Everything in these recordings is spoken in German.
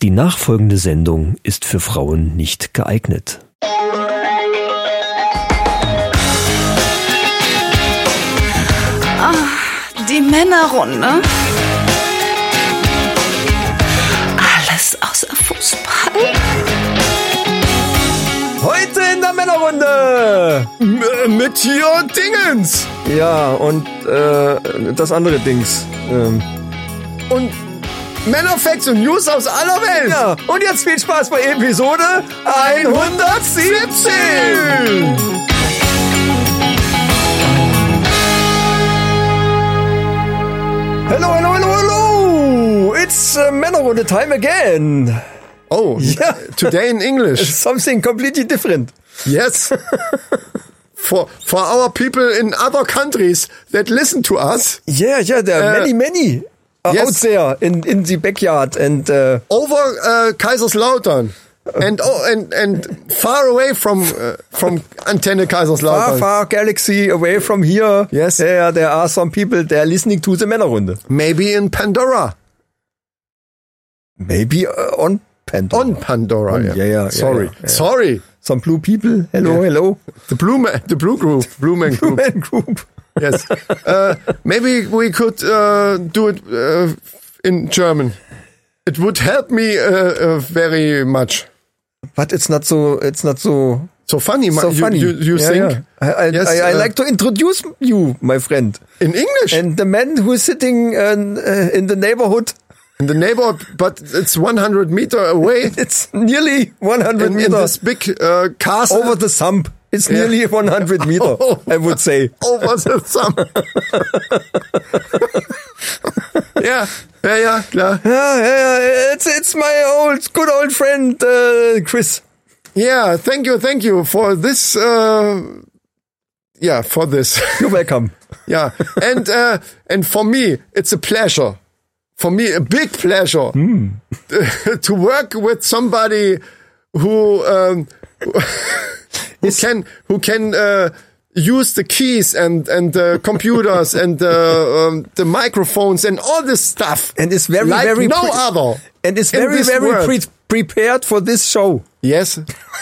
Die nachfolgende Sendung ist für Frauen nicht geeignet. Die Männerrunde. Alles außer Fußball. Heute in der Männerrunde! M mit hier Dingens. Ja, und äh, das andere Dings. Ähm, Und Männerfacts und News aus aller Welt. ja, und jetzt viel Spaß bei Episode 117! Hello, hello, hello, hello! It's uh, Männerrunde time again. Oh, Ja. today in English. Something completely different. Yes. For, for our people in other countries that listen to us Yeah, yeah, there are Uh, many, many uh, yes. out there in, in the backyard and uh, over uh, Kaiserslautern and oh, and and far away from uh, from Antenne far, Kaiserslautern. far galaxy away from here. Yes. Yeah, there are some people that are listening to the Männerrunde. Maybe in Pandora. Maybe uh, on Pandora. On Pandora. On- yeah. yeah, yeah, Sorry. yeah, yeah. Sorry. Some blue people. Hello, hello. The Blue Man, the Blue Group, Blue Man Group. Man group. Yes. Uh, maybe we could uh, do it uh, in German. It would help me uh, uh, very much. But it's not so. It's not so. So funny, So you, funny. You, you Yeah, think yeah. I, I, Yes, I, I uh, like to introduce you, my friend, in English and the man who is sitting uh, in the neighborhood. in the neighborhood, but it's 100 meter away It's nearly 100 in, in meters this big uh, castle over the sump. It's Yeah. nearly 100 meter, Oh. I would say. over the thumb. ja, ja, ja, klar. Yeah, yeah, yeah, it's it's my old good old friend uh, Chris. Yeah, thank you, thank you for this. Uh, yeah, for this. You're welcome. yeah, and uh, and for me, it's a pleasure. For me, a big pleasure to work with somebody who um, who can who can uh, use the keys and and the computers and the um, the microphones and all this stuff. And is very like very no other. and is very very pre- prepared for this show. Yes.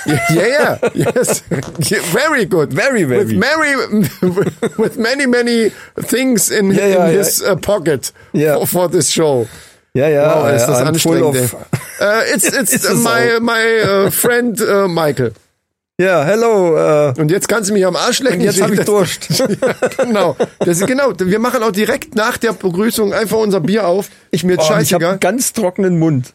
Yeah, yeah, yes. Yeah, very good. Very, very. With many, with many, many things in, Yeah, yeah, in his uh, pocket for, for this show. Yeah, yeah. Wow, ist das I'm full anstrengend. of. Uh, it's it's Ist uh, my my uh, friend uh, Michael. Yeah, hello. Uh, Und jetzt kannst du mich am Arsch lecken. jetzt habe ich Das- Durst. ja, genau. Das ist genau. Wir machen auch direkt nach der Begrüßung einfach unser Bier auf. Ich mir jetzt Oh, ich habe ganz trockenen Mund.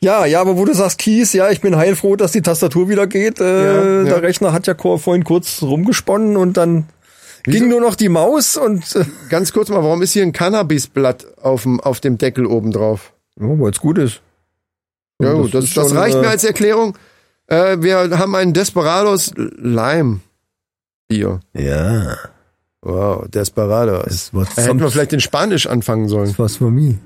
Ja, ja, aber wo du sagst Kies, ja, ich bin heilfroh, dass die Tastatur wieder geht. Äh, Ja, ja. Der Rechner hat ja vorhin kurz rumgesponnen und dann ging nur noch die Maus und äh, Ganz kurz mal, warum ist hier ein Cannabisblatt auf dem auf dem Deckel oben drauf? oh, weil es gut ist. Ja, Das gut, das, ist das schon, reicht äh, mir als Erklärung. Äh, wir haben einen Desperados Lime Bier. Ja, Wow, Desperados. das Da hätten wir vielleicht in Spanisch anfangen sollen. was für mich.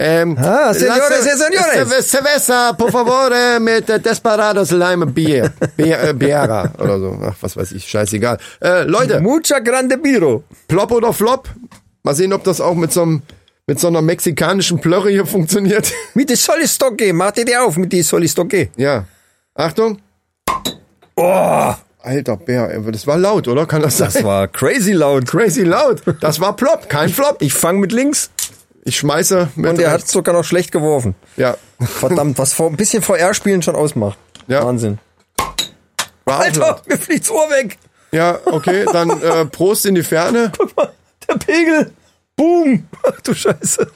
Ähm, Ah, señores y señores. ce- Cerveza, por favor, mit äh, Desperados Lime Bier. Bier äh, Biera oder so. Ach, was weiß ich, scheißegal. Äh, Leute, Mucha grande biro. Plop oder Flop? Mal sehen, ob das auch mit so einem mit so einer mexikanischen Plörre hier funktioniert. Mit die Solistoque, mach dir die auf mit die Solistoque. ja. Achtung. Oh, Alter Bär, das war laut, oder? Kann das sein? das war crazy laut. Crazy laut. Das war Plop, kein Flop. Ich fange mit links Ich schmeiße mit und er hat sogar noch schlecht geworfen. Ja. Verdammt, was vor, ein bisschen VR-Spielen schon ausmacht. Ja. Wahnsinn. War Alter, mir fliegt's Ohr weg. Ja, okay, dann äh, Prost in die Ferne. Guck mal, der Pegel. Boom. Ach du Scheiße.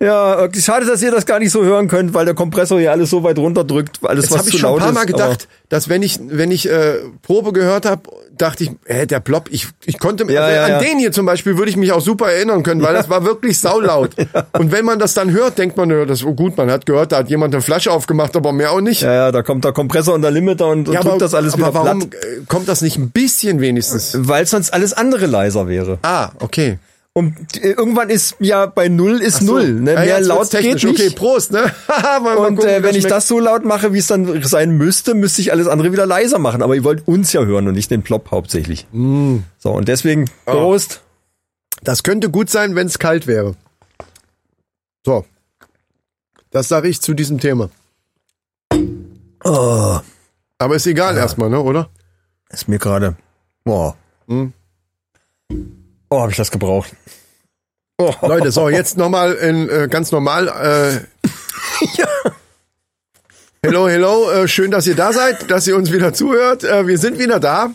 Ja, okay, schade, dass ihr das gar nicht so hören könnt, weil der Kompressor hier alles so weit runterdrückt, alles Das was habe zu ich schon ein laut paar ist. Mal gedacht, dass wenn ich wenn ich äh, Probe gehört habe, dachte ich, hä, der Plop, ich, ich konnte Ja, also ja, an ja. den hier zum Beispiel würde ich mich auch super erinnern können, weil das war wirklich saulaut. Und wenn man das dann hört, denkt man, ja, das ist gut, man hat gehört, da hat jemand eine Flasche aufgemacht, aber mehr auch nicht. Ja, ja, da kommt der Kompressor und der Limiter und Ja, drückt das alles aber wieder warum platt. äh, kommt das nicht ein bisschen wenigstens? Weil sonst alles andere leiser wäre. Ah, okay. Und äh, irgendwann ist ja bei Null ist So. Null. Ne? Ja, Mehr laut geht nicht. Okay, Prost, ne? Und gucken, äh, wenn ich schmeckt. das so laut mache, wie es dann sein müsste, müsste ich alles andere wieder leiser machen. Aber ihr wollt uns ja hören und nicht den Plop hauptsächlich. Mm. So, und deswegen Oh. Prost. Das könnte gut sein, wenn es kalt wäre. So. Das sage ich zu diesem Thema. Oh, Aber ist egal erstmal, ne, oder? ist mir gerade. Boah. Hm. Oh, habe ich das gebraucht. Oh, Leute, so, jetzt nochmal in äh, ganz normal. Äh, Hello, hello, äh, schön, dass ihr da seid, dass ihr uns wieder zuhört. Äh, wir sind wieder da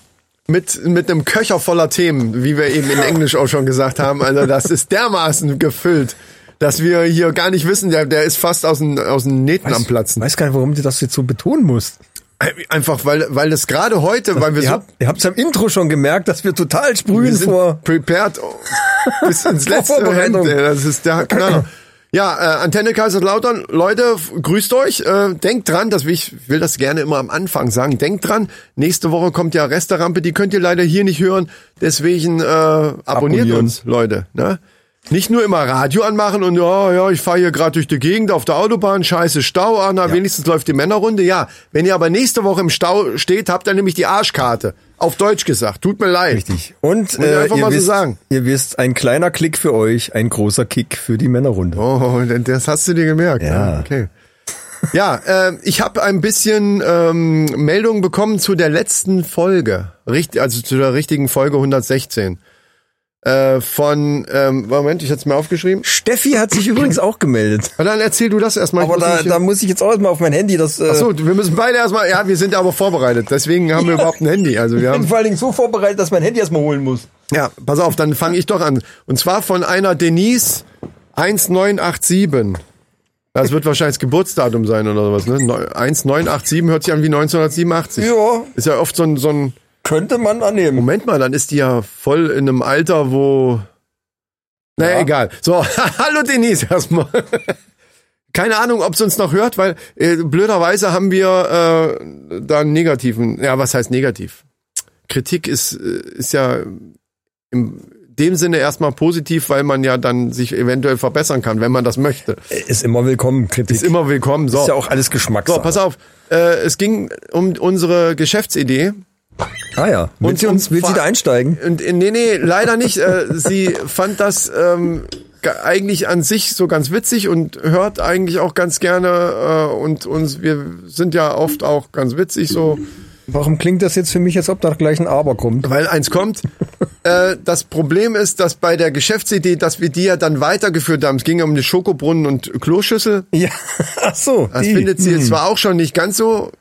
mit, mit einem Köcher voller Themen, wie wir eben in Englisch auch schon gesagt haben. Also das ist dermaßen gefüllt, dass wir hier gar nicht wissen, der, der ist fast aus den, aus den Nähten am Platzen. weiß gar nicht, warum du das jetzt so betonen musst. Einfach, weil, weil das gerade heute, weil wir Ihr so habt, ihr habt's am Intro schon gemerkt, dass wir total wir sprühen sind vor. prepared bis ins letzte Moment. Ey. Das ist der Knaller. Ja, äh, Antenne Kaiserslautern, Leute, grüßt euch. Äh, denkt dran, dass wir, ich will das gerne immer am Anfang sagen. Denkt dran, nächste Woche kommt ja Resterampe, die könnt ihr leider hier nicht hören. Deswegen äh, abonniert Abonnieren. uns, Leute. Ne? Nicht nur immer Radio anmachen und ja, ja, ich fahre hier gerade durch die Gegend auf der Autobahn, scheiße Stau, ah, na, wenigstens läuft die Männerrunde. Ja, wenn ihr aber nächste Woche im Stau steht, habt ihr nämlich die Arschkarte. Auf Deutsch gesagt. Tut mir leid. Richtig. Und äh, einfach ihr, mal so wisst, sagen. ihr wisst, ein kleiner Klick für euch, ein großer Kick für die Männerrunde. Oh, das hast du dir gemerkt. Ja. ne? Okay. Ja, äh, ich habe ein bisschen ähm, Meldungen bekommen zu der letzten Folge, Richt, also zu der richtigen Folge 116. Äh, von, ähm, Moment, ich hatte es mir aufgeschrieben. Steffi hat sich übrigens auch gemeldet. Na, dann erzähl du das erstmal. Aber da, da muss ich jetzt auch erstmal auf mein Handy das. Äh, Ach so, wir müssen beide erstmal, ja, wir sind aber vorbereitet, deswegen haben wir überhaupt ein Handy. Also wir ich bin haben, vor allen Dingen so vorbereitet, dass mein Handy erstmal holen muss. ja, pass auf, dann fange ich doch an. Und zwar von einer Denise 1987. Das wird wahrscheinlich das Geburtsdatum sein oder sowas, ne? Neu- 1987 hört sich an wie 1987. Ja. Ist ja oft so ein, so ein, Könnte man annehmen. Moment mal, dann ist die ja voll in einem Alter, wo, naja, Ja. egal. So, hallo Denise erstmal. Keine Ahnung, ob sie uns noch hört, weil äh, blöderweise haben wir äh, da einen negativen, ja, was heißt negativ? Kritik ist, äh, ist ja in dem Sinne erstmal positiv, weil man ja dann sich eventuell verbessern kann, wenn man das möchte. Ist immer willkommen, Kritik. Ist immer willkommen. So, Ist ja auch alles so Geschmackssache. pass auf. Äh, es ging um unsere Geschäftsidee. Ah ja. Will Und- sie, uns, will sie da einsteigen? Und äh, nee, nee, leider nicht. Äh, sie fand das ähm, ge- eigentlich an sich so ganz witzig und hört eigentlich auch ganz gerne äh, und uns wir sind ja oft auch ganz witzig so, Warum klingt das jetzt für mich, als ob da gleich ein Aber kommt? weil eins kommt. äh, das Problem ist, dass bei der Geschäftsidee, dass wir die ja dann weitergeführt haben. Es ging ja um die Schokobrunnen und Kloschüssel. Ja, ach so. Das die. findet sie Hm. jetzt zwar auch schon nicht ganz so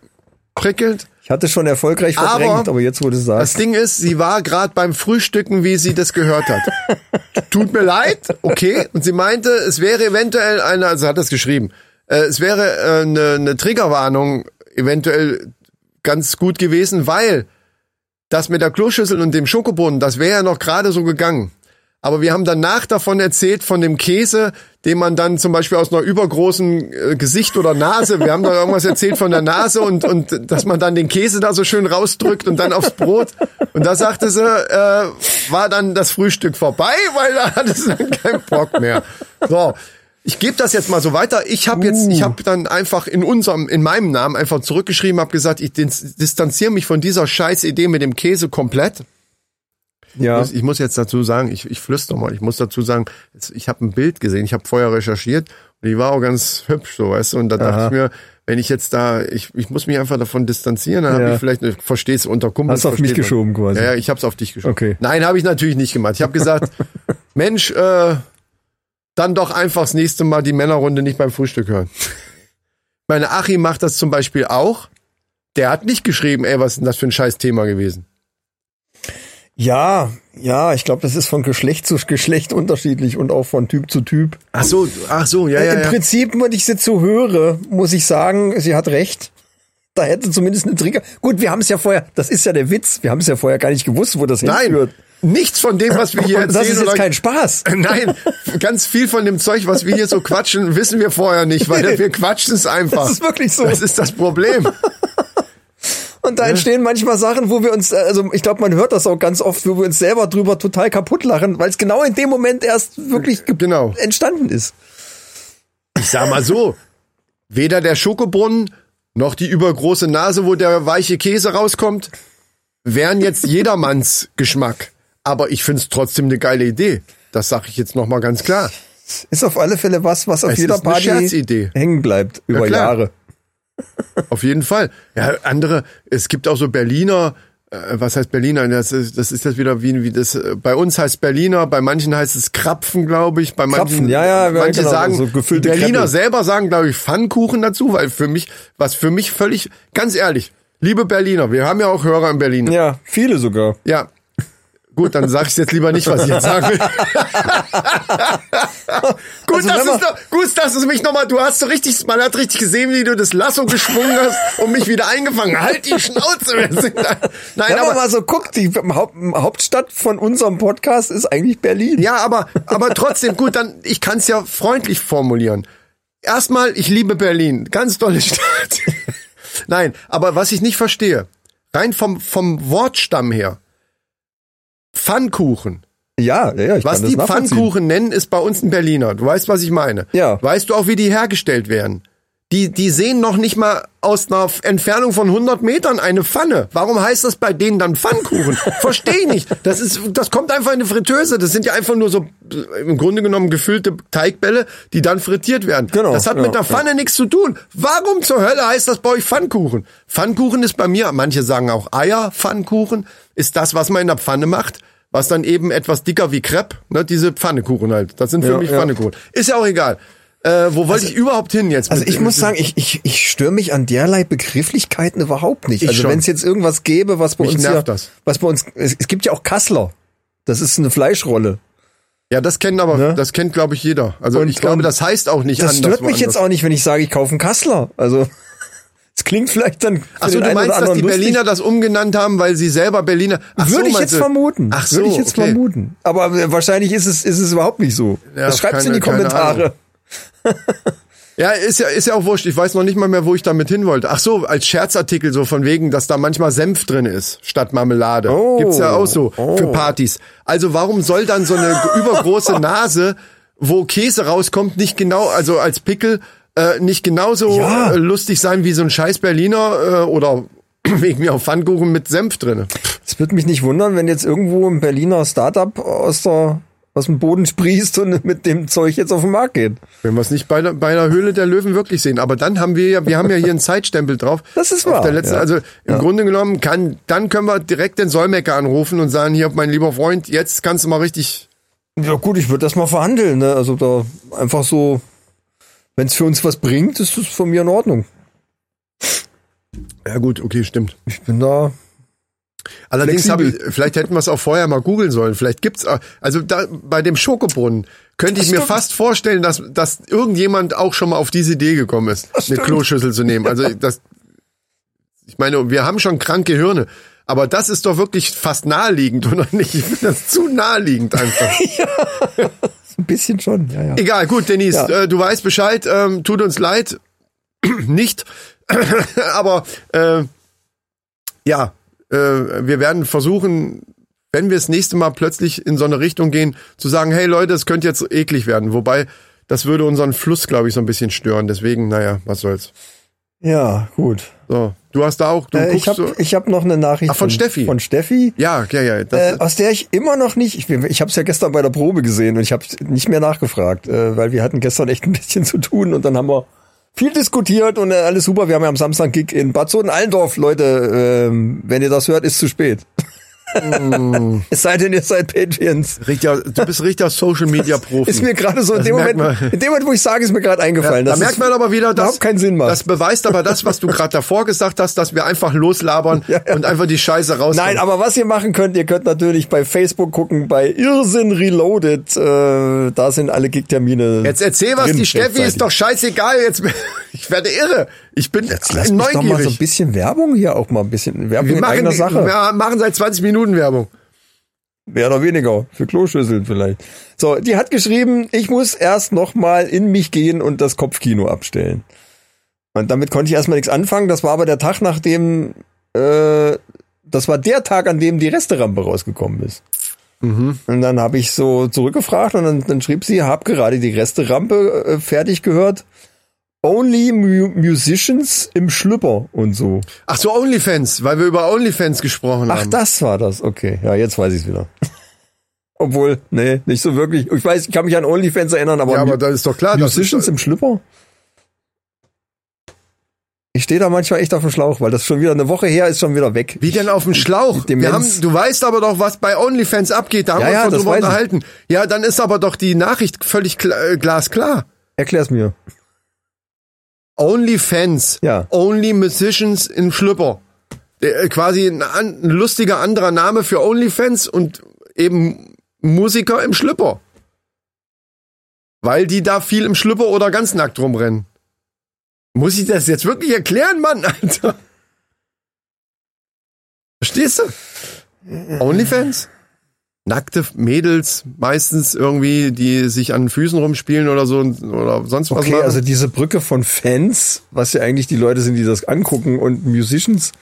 prickelnd. Ich hatte schon erfolgreich Aber verdrängt, aber, jetzt, wo du Das sagst. Ding ist, sie war gerade beim Frühstücken, wie sie das gehört hat. Tut mir leid, okay. Und sie meinte, es wäre eventuell eine, also hat das geschrieben, äh, es wäre äh, eine, eine Triggerwarnung eventuell ganz gut gewesen, weil das mit der Kloschüssel und dem Schokobrunnen, das wäre ja noch gerade so gegangen. Aber wir haben danach davon erzählt, von dem Käse, den man dann zum Beispiel aus einer übergroßen äh, Gesicht oder Nase, wir haben da irgendwas erzählt von der Nase und, und dass man dann den Käse da so schön rausdrückt und dann aufs Brot. Und da sagte sie, äh, war dann das Frühstück vorbei, weil da hatte sie dann keinen Bock mehr. So. Ich gebe das jetzt mal so weiter. Ich habe jetzt, ich habe dann einfach in unserem, in meinem Namen einfach zurückgeschrieben, habe gesagt, ich dis- distanziere mich von dieser scheiß Idee mit dem Käse komplett. Ja. muss, ich muss jetzt dazu sagen, ich, ich flüster mal, ich muss dazu sagen, ich habe ein Bild gesehen, ich habe vorher recherchiert und die war auch ganz hübsch, so, weißt du, und da dachte Aha. ich mir, wenn ich jetzt da, ich, ich muss mich einfach davon distanzieren, dann Ja. habe ich vielleicht, ich verstehe es unter Kumpels. Hast du auf mich versteht man. geschoben quasi. Ja, ja ich habe es auf dich geschoben. Okay. Nein, habe ich natürlich nicht gemacht. Ich habe gesagt, Mensch, äh, dann doch einfach das nächste Mal die Männerrunde nicht beim Frühstück hören. Meine Achim macht das zum Beispiel auch. Der hat nicht geschrieben, ey, was ist denn das für ein scheiß Thema gewesen? Ja, ja, ich glaube, das ist von Geschlecht zu Geschlecht unterschiedlich und auch von Typ zu Typ. Ach so, ach so, ja, ja, Im ja. Prinzip, wenn ich sie zu höre, muss ich sagen, sie hat recht. Da hätte zumindest eine Trigger. Gut, wir haben es ja vorher, das ist ja der Witz, wir haben es ja vorher gar nicht gewusst, wo das Nein, hinführt. nichts von dem, was wir hier erzählen. das ist jetzt kein Spaß. Nein, ganz viel von dem Zeug, was wir hier so quatschen, wissen wir vorher nicht, weil wir quatschen es einfach. Das ist wirklich so. Das ist das Problem. Und da entstehen manchmal Sachen, wo wir uns, äh, also ich glaube, man hört das auch ganz oft, wo wir uns selber drüber total kaputt lachen, weil es genau in dem Moment erst wirklich ge- Genau. entstanden ist. Ich sag mal so, weder der Schokobrunnen noch die übergroße Nase, wo der weiche Käse rauskommt, wären jetzt jedermanns Geschmack. Aber ich find's trotzdem eine geile Idee. Das sag ich jetzt noch mal ganz klar. Ist auf alle Fälle was, was auf Es jeder Party hängen bleibt über klar. Jahre. Auf jeden Fall. Ja, andere, es gibt auch so Berliner, äh, was heißt Berliner? Das ist, das ist das wieder wie, wie das, äh, bei uns heißt Berliner, bei manchen heißt es Krapfen, glaube ich, bei manchen, Krapfen, ja, ja, manche genau, sagen, so die gefüllte Berliner Kreppel. selber sagen, glaube ich, Pfannkuchen dazu, weil für mich, was für mich völlig, ganz ehrlich, liebe Berliner, wir haben ja auch Hörer in Berlin. Ja, viele sogar. Ja. Gut, dann sag ich jetzt lieber nicht, was ich jetzt sagen will. gut, Also das wenn man- ist doch, gut, dass du mich nochmal, du hast so richtig, man hat richtig gesehen, wie du das Lasso geschwungen hast und mich wieder eingefangen. Halt die Schnauze. Nein, Wenn man aber, mal so guckt, die Haupt, Hauptstadt von unserem Podcast ist eigentlich Berlin. ja, aber, aber trotzdem, gut, dann, ich kann es ja freundlich formulieren. Erstmal, ich liebe Berlin. Ganz tolle Stadt. Nein, aber was ich nicht verstehe, rein vom, vom Wortstamm her, Pfannkuchen. Ja, ja, ja ich Was die. Pfannkuchen nennen, ist bei uns ein Berliner. Du weißt, was ich meine. Ja. Weißt du auch, wie die hergestellt werden? Die, die sehen noch nicht mal aus einer Entfernung von 100 Metern eine Pfanne. Warum heißt das bei denen dann Pfannkuchen? Verstehe ich nicht. Das ist, das kommt einfach in eine Fritteuse. Das sind ja einfach nur so, im Grunde genommen gefüllte Teigbälle, die dann frittiert werden. Genau, Das hat ja, mit der Pfanne nichts zu tun. Warum zur Hölle heißt das bei euch Pfannkuchen? Pfannkuchen ist bei mir, manche sagen auch Eier, Pfannkuchen, ist das, was man in der Pfanne macht, was dann eben etwas dicker wie Crepe, ne, diese Pfannekuchen halt. Das sind für Ja, mich ja. Pfannekuchen. Ist ja auch egal. Äh, wo wollte ich überhaupt hin jetzt? Also ich muss sagen, ich, ich, ich störe mich an derlei Begrifflichkeiten überhaupt nicht. Ich also wenn es jetzt irgendwas gäbe, was bei Mich uns nervt hier, das. was bei uns, es, es gibt ja auch Kassler. Das ist eine Fleischrolle. Ja, das kennt aber, Ne? das kennt glaube ich jeder. Also Und- ich glaube, das heißt auch nicht Das anders. stört mich jetzt woanders. auch nicht, wenn ich sage, ich kaufe einen Kassler. Also es klingt vielleicht dann. für Ach so, den du meinst, dass die lustig. Berliner das umgenannt haben, weil sie selber Berliner. Ach so, Würde ich meinst jetzt du- vermuten. Ach so, Würde ich jetzt okay. vermuten. Aber äh, wahrscheinlich ist es, ist es überhaupt nicht so. Ja, das schreibt's in keine- die Kommentare. Ja, ist ja, ist ja auch wurscht. Ich weiß noch nicht mal mehr, wo ich damit hin wollte. Ach so, als Scherzartikel so von wegen, dass da manchmal Senf drin ist statt Marmelade. Oh. Gibt's ja auch so Oh. für Partys. Also warum soll dann so eine übergroße Nase, wo Käse rauskommt, nicht genau, also als Pickel, äh, nicht genauso Ja. lustig sein wie so ein scheiß Berliner äh, oder wegen mir auf Pfannkuchen mit Senf drin. Es würde mich nicht wundern, wenn jetzt irgendwo ein Berliner Startup aus der aus dem Boden sprießt und mit dem Zeug jetzt auf den Markt geht. Wenn wir es nicht bei der, bei der Höhle der Löwen wirklich sehen. Aber dann haben wir ja, wir haben ja hier einen Zeitstempel drauf. Das ist wahr, letzten, ja. Also im Ja. Grunde genommen kann, dann können wir direkt den Solmecker anrufen und sagen, hier, mein lieber Freund, jetzt kannst du mal richtig, Ja gut, ich würde das mal verhandeln. Ne? Also da einfach so, wenn es für uns was bringt, ist das von mir in Ordnung. ja gut, okay, stimmt. Ich bin da. Allerdings habe ich, vielleicht hätten wir es auch vorher mal googeln sollen. Vielleicht gibt's, auch- also da, bei dem Schokobrunnen könnte ich Das mir stimmt. fast vorstellen, dass, dass irgendjemand auch schon mal auf diese Idee gekommen ist, eine stimmt. Kloschüssel zu nehmen. Also das, ich meine, wir haben schon kranke Hirne. Aber das ist doch wirklich fast naheliegend, oder nicht? Ich finde das zu naheliegend einfach. Ein bisschen schon, ja, ja. Egal, gut, Denise, Ja. äh, du weißt Bescheid, ähm, tut uns leid. Nicht. Aber äh, ja, äh, wir werden versuchen, wenn wir das nächste Mal plötzlich in so eine Richtung gehen, zu sagen, hey Leute, es könnte jetzt eklig werden. Wobei, das würde unseren Fluss, glaube ich, so ein bisschen stören. Deswegen, naja, was soll's. Ja, gut. So, du hast da auch, du Äh, ich habe so. ich hab noch eine Nachricht Ach, von Steffi. Von Steffi. Ja, ja, ja. Äh, aus der ich immer noch nicht, ich, ich habe es ja gestern bei der Probe gesehen und ich habe nicht mehr nachgefragt, äh, weil wir hatten gestern echt ein bisschen zu tun und dann haben wir viel diskutiert und äh, alles super. Wir haben ja am Samstag Gig in Bad Soden-Allendorf. Leute, ähm, wenn ihr das hört, ist zu spät. Mm. es sei denn, ihr seid Patreons. richtiger, du bist richtiger Social Media Profi. Ist mir gerade so in dem, Moment, man. in dem Moment, wo ich sage, ist mir gerade eingefallen. da dass merkt man aber wieder, dass keinen Sinn macht. Das beweist aber das, was du gerade davor gesagt hast, dass wir einfach loslabern Ja, ja. und einfach die Scheiße raus. Nein, aber was ihr machen könnt, ihr könnt natürlich bei Facebook gucken, bei Irrsinn Reloaded, äh, da sind alle Gig-Termine. Jetzt erzähl was, drin, die Steffi ist doch scheißegal. Jetzt, ich werde irre. Ich bin Jetzt lass mich doch mal so ein neugierig. bisschen Werbung hier auch mal ein bisschen Werbung Wir in machen, eigener Sache. wir machen seit 20 Minuten Werbung. Mehr oder weniger. Für Kloschüsseln vielleicht. So, die hat geschrieben, ich muss erst noch mal in mich gehen und das Kopfkino abstellen. Und damit konnte ich erstmal nichts anfangen. Das war aber der Tag, nachdem, äh, das war der Tag, an dem die Resterampe rausgekommen ist. Und dann habe ich so zurückgefragt und dann, dann schrieb sie, hab gerade die Resterampe äh, fertig gehört. Only mu Musicians im Schlüpper und so. Ach so, OnlyFans, weil wir über OnlyFans gesprochen Ach, haben. das war das. Okay, ja, jetzt weiß ich es wieder. Obwohl, nee, nicht so wirklich. Ich weiß, ich kann mich an OnlyFans erinnern, aber, Ja, aber das ist doch klar. Ist, Musicians im Schlüpper? Ich stehe da manchmal echt auf dem Schlauch, weil das schon wieder eine Woche her ist, schon wieder weg. wie denn auf dem Schlauch? Haben, du weißt aber doch, was bei OnlyFans abgeht. Da haben Ja, wir uns ja, drüber weiß ich. unterhalten. Ja, dann ist aber doch die Nachricht völlig äh, glasklar. Erklär's mir. OnlyFans. Ja. Only Musicians im Schlüpper. Der, äh, quasi ein, ein lustiger anderer Name für OnlyFans und eben Musiker im Schlüpper. Weil die da viel im Schlüpper oder ganz nackt rumrennen. Muss ich das jetzt wirklich erklären, Mann, Alter? Verstehst du? OnlyFans? Nackte Mädels, meistens irgendwie, die sich an den Füßen rumspielen oder so oder sonst was Okay, machen. also diese Brücke von Fans, was ja eigentlich die Leute sind, die das angucken, und Musicians,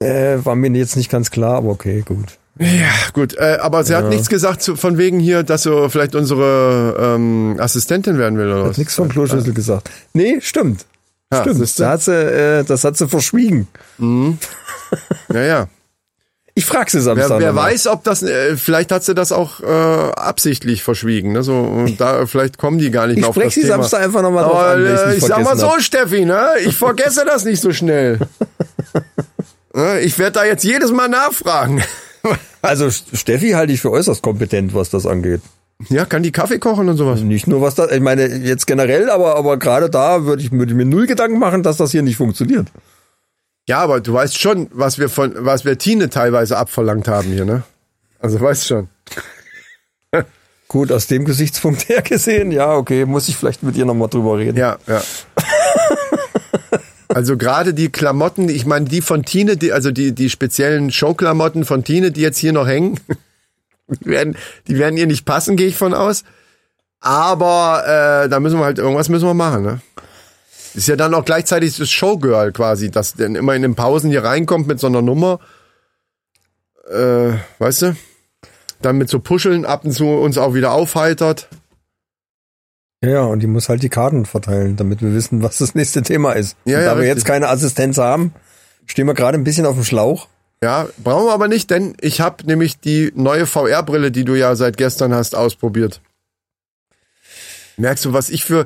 äh, war mir jetzt nicht ganz klar, aber okay, gut. Ja, gut, äh, aber sie hat nichts gesagt zu, von wegen hier, dass sie vielleicht unsere ähm, Assistentin werden will oder was? Nichts vom Kloschüssel gesagt. Nee, stimmt. Ja, stimmt. siehst du? Da hat sie, äh, das hat sie verschwiegen. Ja, ja. Ich frag sie Wer, Samstag. wer nochmal. weiß, ob das, äh, vielleicht hat sie das auch äh, absichtlich verschwiegen. Ne? So, und da, vielleicht kommen die gar nicht Ich mehr auf das sie Thema. Samstag einfach nochmal drauf an, wenn ich's äh, ich sag mal so, hab. Steffi, ne? ich vergesse das nicht so schnell. Ne, ich werde da jetzt jedes Mal nachfragen. Also Steffi halte ich für äußerst kompetent, was das angeht. Ja, kann die Kaffee kochen und sowas? Nicht nur was da, ich meine jetzt generell, aber aber gerade da würde ich, würde ich mir null Gedanken machen, dass das hier nicht funktioniert. Ja, aber du weißt schon, was wir von, was wir Tine teilweise abverlangt haben hier, ne? Also weißt schon. Gut, aus dem Gesichtspunkt her gesehen, ja, okay, muss ich vielleicht mit ihr nochmal drüber reden. Ja, ja. Also gerade die Klamotten, ich meine die von Tine, die, also die, die speziellen Showklamotten von Tine, die jetzt hier noch hängen, die werden, die werden ihr nicht passen, gehe ich von aus. Aber äh, da müssen wir halt irgendwas müssen wir machen, ne? Ist ja dann auch gleichzeitig das Showgirl quasi, das dann immer in den Pausen hier reinkommt mit so einer Nummer. Äh, weißt du? Dann mit so Puscheln ab und zu uns auch wieder aufheitert. Ja, und die muss halt die Karten verteilen, damit wir wissen, was das nächste Thema ist. Ja, und ja, da wir richtig. jetzt keine Assistenz haben, stehen wir gerade ein bisschen auf dem Schlauch. Ja, brauchen wir aber nicht, denn ich habe nämlich die neue VR-Brille, die du ja seit gestern hast, ausprobiert. Merkst du, was ich für,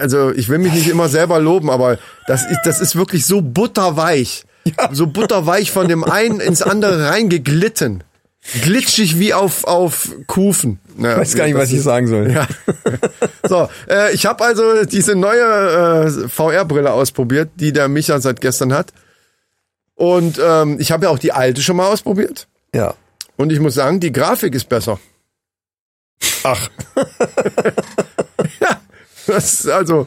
also ich will mich nicht immer selber loben, aber das ist, das ist wirklich so butterweich. So butterweich von dem einen ins andere reingeglitten. Glitschig wie auf, auf Kufen. Ja, Ich weiß gar nicht, was ich sagen soll. ja. So, äh, ich habe also diese neue äh, VR-Brille ausprobiert, die der Micha seit gestern hat. Und ähm, ich habe ja auch die alte schon mal ausprobiert. Ja. Und ich muss sagen, die Grafik ist besser. Ach. ja, das, also,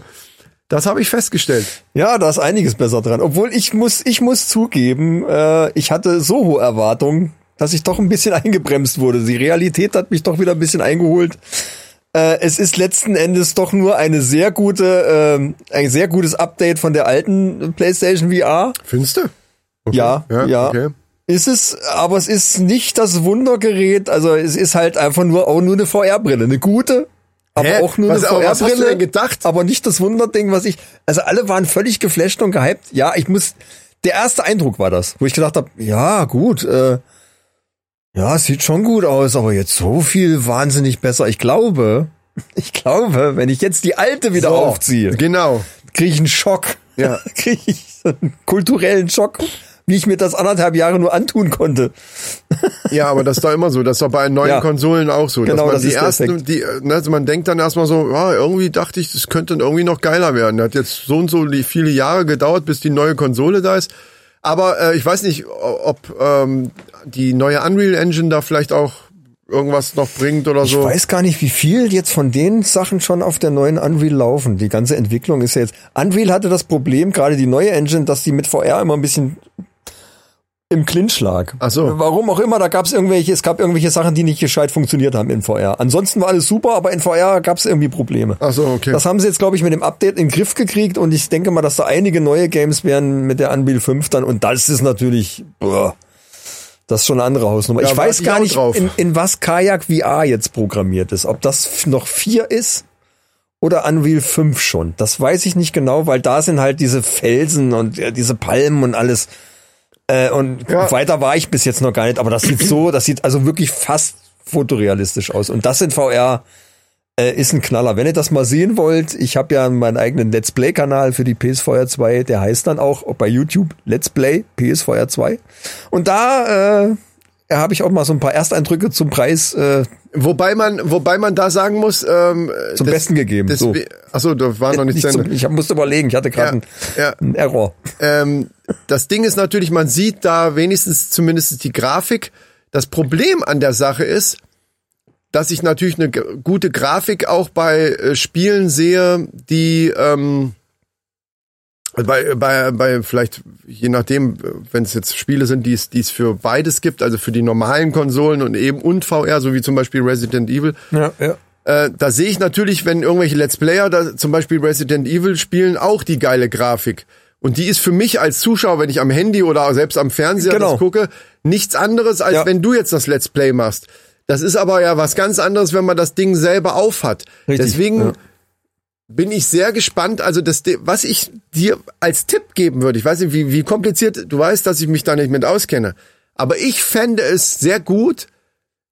das habe ich festgestellt. Ja, da ist einiges besser dran. Obwohl ich muss, ich muss zugeben, äh, ich hatte so hohe Erwartungen, dass ich doch ein bisschen eingebremst wurde. Die Realität hat mich doch wieder ein bisschen eingeholt. Äh, es ist letzten Endes doch nur eine sehr gute, ähm, ein sehr gutes Update von der alten PlayStation VR. Findest du? Okay. Ja, ja. Okay. Ist es, aber es ist nicht das Wundergerät. Also es ist halt einfach nur auch nur eine VR-Brille, eine gute, aber Hä? auch nur Was- eine VR-Brille. gedacht? Aber nicht das Wunderding, was ich. Also alle waren völlig geflasht und gehypt. Ja, ich muss. Der erste Eindruck war das, wo ich gedacht habe, ja gut, äh, ja, sieht schon gut aus, aber jetzt so viel wahnsinnig besser. Ich glaube, ich glaube, wenn ich jetzt die alte wieder So, aufziehe, Genau. kriege ich einen Schock. Ja. kriege ich einen kulturellen Schock, wie ich mir das anderthalb Jahre nur antun konnte. Ja, aber das ist doch immer so. Das ist doch bei neuen Ja. Konsolen auch so. Genau, dass man das die ersten, die, ne, also man denkt dann erstmal so, ja, irgendwie dachte ich, das könnte irgendwie noch geiler werden. Hat jetzt so und so viele Jahre gedauert, bis die neue Konsole da ist. Aber äh, ich weiß nicht, ob ähm, die neue Unreal Engine da vielleicht auch irgendwas noch bringt oder Ich so. weiß gar nicht, wie viel jetzt von den Sachen schon auf der neuen Unreal laufen. Die ganze Entwicklung ist ja jetzt. Unreal hatte das Problem, gerade die neue Engine, dass die mit VR immer ein bisschen im Clinch lag. Ach so. Warum auch immer, da gab es irgendwelche, es gab irgendwelche Sachen, die nicht gescheit funktioniert haben in VR. Ansonsten war alles super, aber in VR gab es irgendwie Probleme. Ach so, okay. Das haben sie jetzt, glaube ich, mit dem Update in den Griff gekriegt und ich denke mal, dass da einige neue Games werden mit der Unreal 5 dann und das ist natürlich, boah, das ist schon eine andere Hausnummer. Ja, ich weiß gar nicht, in, in was Kajak VR jetzt programmiert ist. Ob das noch vier ist oder Unreal 5 schon. Das weiß ich nicht genau, weil da sind halt diese Felsen und äh, diese Palmen und alles. Äh, und Ja. weiter war ich bis jetzt noch gar nicht, aber das sieht so, das sieht also wirklich fast fotorealistisch aus. Und das in VR äh, ist ein Knaller. Wenn ihr das mal sehen wollt, ich habe ja meinen eigenen Let's Play-Kanal für die PSVR 2, der heißt dann auch bei YouTube Let's Play PSVR 2. Und da äh, habe ich auch mal so ein paar Ersteindrücke zum Preis äh, Wobei man, wobei man da sagen muss, ähm, zum das- Besten gegeben. das, so. Achso, da war noch nicht, Nicht zu zum, ich musste überlegen, ich hatte gerade Ja, einen, ja. einen Error. Ähm, das Ding ist natürlich, man sieht da wenigstens zumindest die Grafik. Das Problem an der Sache ist, dass ich natürlich eine gute Grafik auch bei äh, Spielen sehe, die ähm, bei, bei, bei vielleicht, je nachdem, wenn es jetzt Spiele sind, die es, die es für beides gibt, also für die normalen Konsolen und eben und VR, so wie zum Beispiel Resident Evil, Ja, ja. äh, da sehe ich natürlich, wenn irgendwelche Let's Player da zum Beispiel Resident Evil spielen, auch die geile Grafik. Und die ist für mich als Zuschauer, wenn ich am Handy oder selbst am Fernseher Genau. das gucke, nichts anderes, als Ja. wenn du jetzt das Let's Play machst. Das ist aber ja was ganz anderes, wenn man das Ding selber aufhat. Richtig, Deswegen ja. bin ich sehr gespannt. Also das, was ich dir als Tipp geben würde, ich weiß nicht, wie, wie kompliziert, du weißt, dass ich mich da nicht mit auskenne, aber ich fände es sehr gut,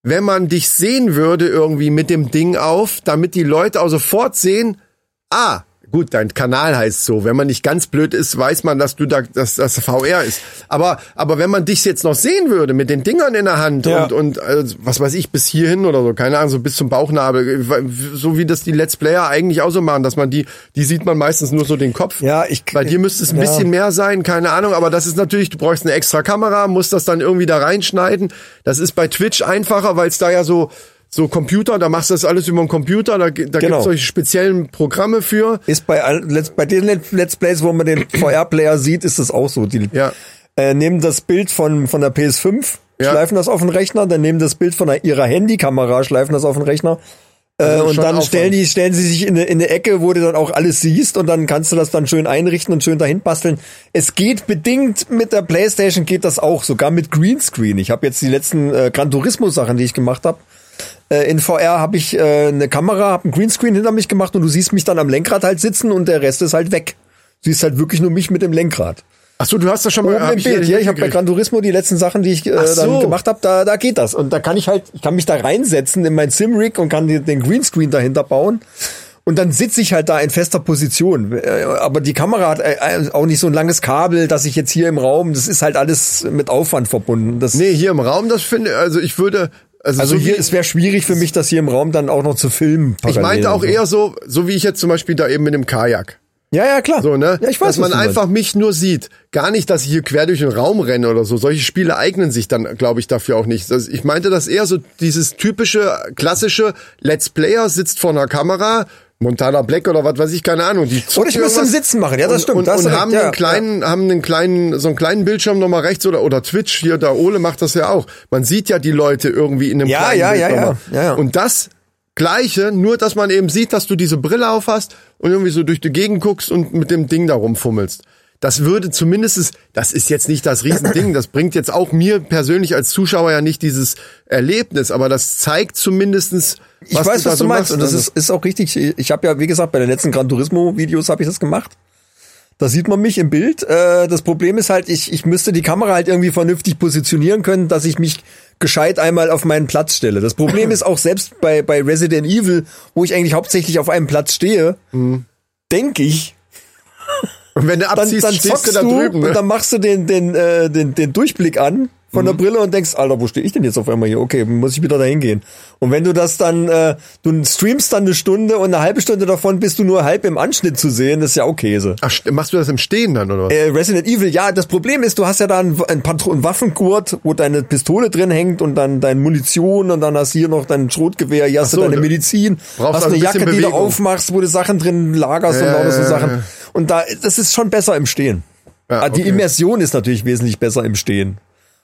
wenn man dich sehen würde irgendwie mit dem Ding auf, damit die Leute auch sofort sehen, ah, gut, dein Kanal heißt so. Wenn man nicht ganz blöd ist, weiß man, dass du da, dass das VR ist. Aber, aber wenn man dich jetzt noch sehen würde mit den Dingern in der Hand Ja. und, und äh, was weiß ich, bis hierhin oder so, keine Ahnung, so bis zum Bauchnabel, so wie das die Let's Player eigentlich auch so machen, dass man die, die sieht man meistens nur so den Kopf. Ja, ich- Bei dir müsste es ein ja. bisschen mehr sein, keine Ahnung, aber das ist natürlich, du brauchst eine extra Kamera, musst das dann irgendwie da reinschneiden. Das ist bei Twitch einfacher, weil es da ja so, so Computer, da machst du das alles über einen Computer, da, da Genau. gibt's solche speziellen Programme für. Ist bei, bei den Let- Let's Plays, wo man den VR-Player sieht, ist das auch so. Die Ja. äh, nehmen das Bild von, von der PS5, Ja. schleifen das auf den Rechner, dann nehmen das Bild von der, ihrer Handykamera, schleifen das auf den Rechner. Äh, Also und schon dann stellen die, stellen sie sich in eine, in eine Ecke, wo du dann auch alles siehst und dann kannst du das dann schön einrichten und schön dahin basteln. Es geht bedingt mit der Playstation geht das auch, sogar mit Greenscreen. Ich habe jetzt die letzten äh, Gran Turismo Sachen, die ich gemacht habe. Äh, in VR habe ich äh, eine Kamera, habe einen Greenscreen hinter mich gemacht und du siehst mich dann am Lenkrad halt sitzen und der Rest ist halt weg. Du siehst halt wirklich nur mich mit dem Lenkrad. Ach so, du hast das schon mal Oben im ich Bild, ja, ich habe bei. Gran Turismo die letzten Sachen, die ich äh, so. dann gemacht habe, da, da geht das. Und da kann ich halt, ich kann mich da reinsetzen in mein Sim-Rig und kann den- Greenscreen dahinter bauen. Und dann sitze ich halt da in fester Position. Äh, Aber die Kamera hat äh, auch nicht so ein langes Kabel, dass ich jetzt hier im Raum, das ist halt alles mit Aufwand verbunden. Das, Nee, hier im Raum, das finde, also ich würde, also, also so hier, es wäre schwierig für mich, das hier im Raum dann auch noch zu filmen. ich meinte auch so. eher so, so wie ich jetzt zum Beispiel da eben mit dem Kajak. Ja, ja, klar. So, ne? Ja, ich weiß, dass man einfach mich nur sieht. Gar nicht, dass ich hier quer durch den Raum renne oder so. Solche Spiele eignen sich dann, glaube ich, dafür auch nicht. Das, ich meinte das eher so dieses typische, klassische Let's Player sitzt vor einer Kamera, Montana Black oder was weiß ich, keine Ahnung. Die Oder ich im irgendwas Sitzen machen, ja, das und, stimmt. Und, da hast du und haben ja, einen kleinen, haben einen kleinen, so einen kleinen Bildschirm nochmal rechts oder, oder Twitch hier, da Ole macht das ja auch. Man sieht ja die Leute irgendwie in einem Ja, kleinen ja, Bild ja, ja. Ja, ja. Und das Gleiche, nur dass man eben sieht, dass du diese Brille auf hast und irgendwie so durch die Gegend guckst und mit dem Ding da rumfummelst. Das würde zumindest, das ist jetzt nicht das Riesending, das bringt jetzt auch mir persönlich als Zuschauer ja nicht dieses Erlebnis, aber das zeigt zumindestens, Ich weiß, da was du meinst. Und das Also- ist, ist auch richtig. Ich habe ja, wie gesagt, bei den letzten Gran Turismo-Videos habe ich das gemacht. Da sieht man mich im Bild. Äh, das Problem ist halt, ich, ich müsste die Kamera halt irgendwie vernünftig positionieren können, dass ich mich gescheit einmal auf meinen Platz stelle. Das Problem ist auch selbst bei, bei Resident Evil, wo ich eigentlich hauptsächlich auf einem Platz stehe, Mhm. denke ich, und wenn du dann, abziehst, dann stehst zockst du da drüben. und Ne? dann machst du den, den, äh, den, den Durchblick an von Mhm. der Brille und denkst, Alter, wo stehe ich denn jetzt auf einmal hier? Okay, muss ich wieder dahin gehen. Und wenn du das dann, äh, du streamst dann eine Stunde und eine halbe Stunde davon bist du nur halb im Anschnitt zu sehen, das ist ja auch Käse. Ach, st- machst du das im Stehen dann, oder was? Äh, Resident Evil, ja, das Problem ist, du hast ja da einen, einen, einen Waffengurt, wo deine Pistole drin hängt und dann deine Munition und dann hast du hier noch dein Schrotgewehr, hier hast so, du deine Medizin, brauchst hast also eine Jacke, die du Bewegung. aufmachst, wo du Sachen drin lagerst und Ja, lauter so Sachen. Und da, das ist schon besser im Stehen. Ja, Ah, Die okay. Immersion ist natürlich wesentlich besser im Stehen.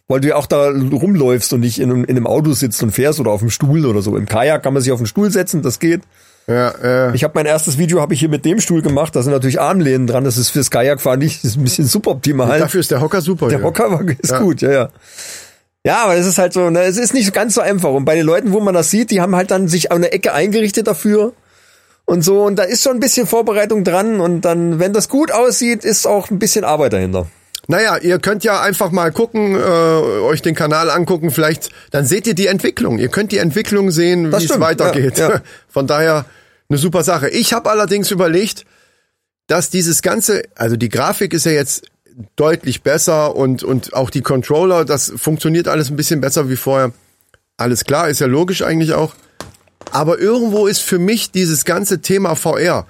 Weil du ja auch da rumläufst und nicht in, einem- in einem Auto sitzt und fährst oder auf dem Stuhl oder so. Im Kajak kann man sich auf den Stuhl setzen, das geht. Ja, ja. Ich habe mein erstes Video habe ich hier mit dem Stuhl gemacht. Da sind natürlich Armlehnen dran. Das ist fürs Kajakfahren nicht, das ist ein bisschen suboptimal. Dafür ist der Hocker super. Der ja. Hocker war- ist Ja. gut, ja, ja. Ja, aber es ist halt so, ne, es ist nicht ganz so einfach. Und bei den Leuten, wo man das sieht, die haben halt dann sich an eine Ecke eingerichtet dafür und so. Und da ist schon ein bisschen Vorbereitung dran. Und dann, wenn das gut aussieht, ist auch ein bisschen Arbeit dahinter. Naja, ihr könnt ja einfach mal gucken, äh, euch den Kanal angucken, vielleicht, dann seht ihr die Entwicklung. Ihr könnt die Entwicklung sehen, wie es weitergeht. ja, ja. Von daher eine super Sache. Ich habe allerdings überlegt, dass dieses Ganze, also die Grafik ist ja jetzt deutlich besser und, und auch die Controller, das funktioniert alles ein bisschen besser wie vorher. Alles klar, ist ja logisch eigentlich auch. Aber irgendwo ist für mich dieses ganze Thema VR,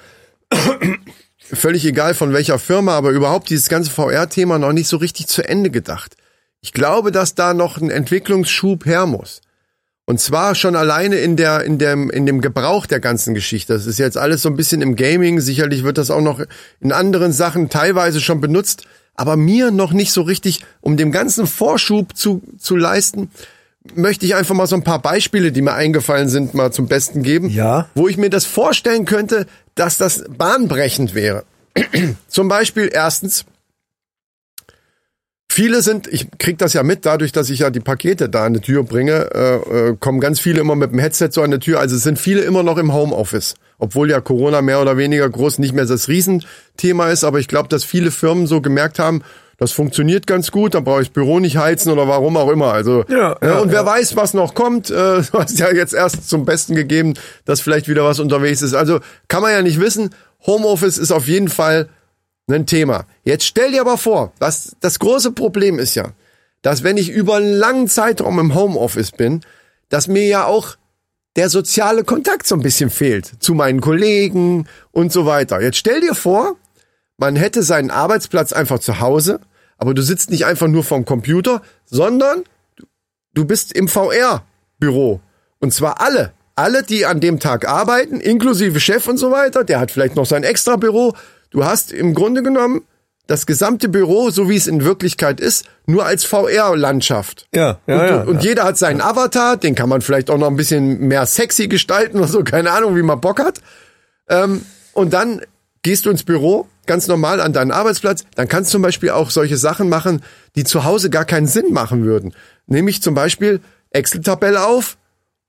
völlig egal von welcher Firma, aber überhaupt dieses ganze VR-Thema noch nicht so richtig zu Ende gedacht. Ich glaube, dass da noch ein Entwicklungsschub her muss. Und zwar schon alleine in der, in dem, in dem Gebrauch der ganzen Geschichte. Das ist jetzt alles so ein bisschen im Gaming. Sicherlich wird das auch noch in anderen Sachen teilweise schon benutzt. Aber mir noch nicht so richtig, um dem ganzen Vorschub zu, zu leisten, möchte ich einfach mal so ein paar Beispiele, die mir eingefallen sind, mal zum Besten geben. Ja. Wo ich mir das vorstellen könnte, dass das bahnbrechend wäre. zum Beispiel erstens, Viele sind, ich krieg das ja mit, dadurch, dass ich ja die Pakete da an die Tür bringe, äh, äh, kommen ganz viele immer mit dem Headset so an die Tür. Also es sind viele immer noch im Homeoffice, obwohl ja Corona mehr oder weniger groß nicht mehr das Riesenthema ist. Aber ich glaube, dass viele Firmen so gemerkt haben, das funktioniert ganz gut, dann brauche ich das Büro nicht heizen oder warum auch immer. Also Ja, ja, ja, und wer ja. weiß, was noch kommt. Äh, du hast ja jetzt erst zum Besten gegeben, dass vielleicht wieder was unterwegs ist. Also kann man ja nicht wissen. Homeoffice ist auf jeden Fall ein Thema. Jetzt stell dir aber vor, was das große Problem ist ja, dass wenn ich über einen langen Zeitraum im Homeoffice bin, dass mir ja auch der soziale Kontakt so ein bisschen fehlt zu meinen Kollegen und so weiter. Jetzt stell dir vor, man hätte seinen Arbeitsplatz einfach zu Hause, aber du sitzt nicht einfach nur vorm Computer, sondern du- bist im VR-Büro. Und zwar alle. Alle, die an dem Tag arbeiten, inklusive Chef und so weiter, der hat vielleicht noch sein extra Büro. Du hast im Grunde genommen das gesamte Büro, so wie es in Wirklichkeit ist, nur als VR-Landschaft. Ja, ja, und, ja, und ja. jeder hat seinen Avatar, den kann man vielleicht auch noch ein bisschen mehr sexy gestalten oder so, keine Ahnung, wie man Bock hat. Ähm, und dann gehst du ins Büro, ganz normal an deinen Arbeitsplatz, dann kannst du zum Beispiel auch solche Sachen machen, die zu Hause gar keinen Sinn machen würden. Nämlich zum Beispiel Excel-Tabelle auf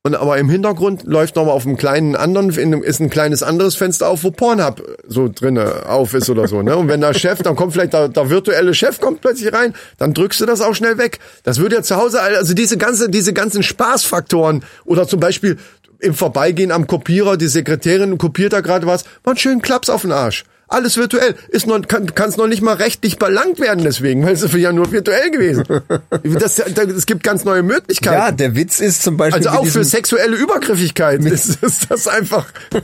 und aber im Hintergrund läuft nochmal auf einem kleinen anderen, ist ein kleines anderes Fenster auf, wo Pornhub so drinne auf ist oder so, ne? Und wenn der Chef, dann kommt vielleicht der, der virtuelle Chef kommt plötzlich rein, dann drückst du das auch schnell weg. Das würde ja zu Hause, also diese ganze, diese ganzen Spaßfaktoren oder zum Beispiel im Vorbeigehen am Kopierer, die Sekretärin kopiert da gerade was, mal einen schönen Klaps auf den Arsch. Alles virtuell. Ist noch, kann es noch nicht mal rechtlich belangt werden deswegen, weil es ist ja nur virtuell gewesen. Das, das, es gibt ganz neue Möglichkeiten. Ja, der Witz ist zum Beispiel Also auch für sexuelle Übergriffigkeit ist, ist das einfach.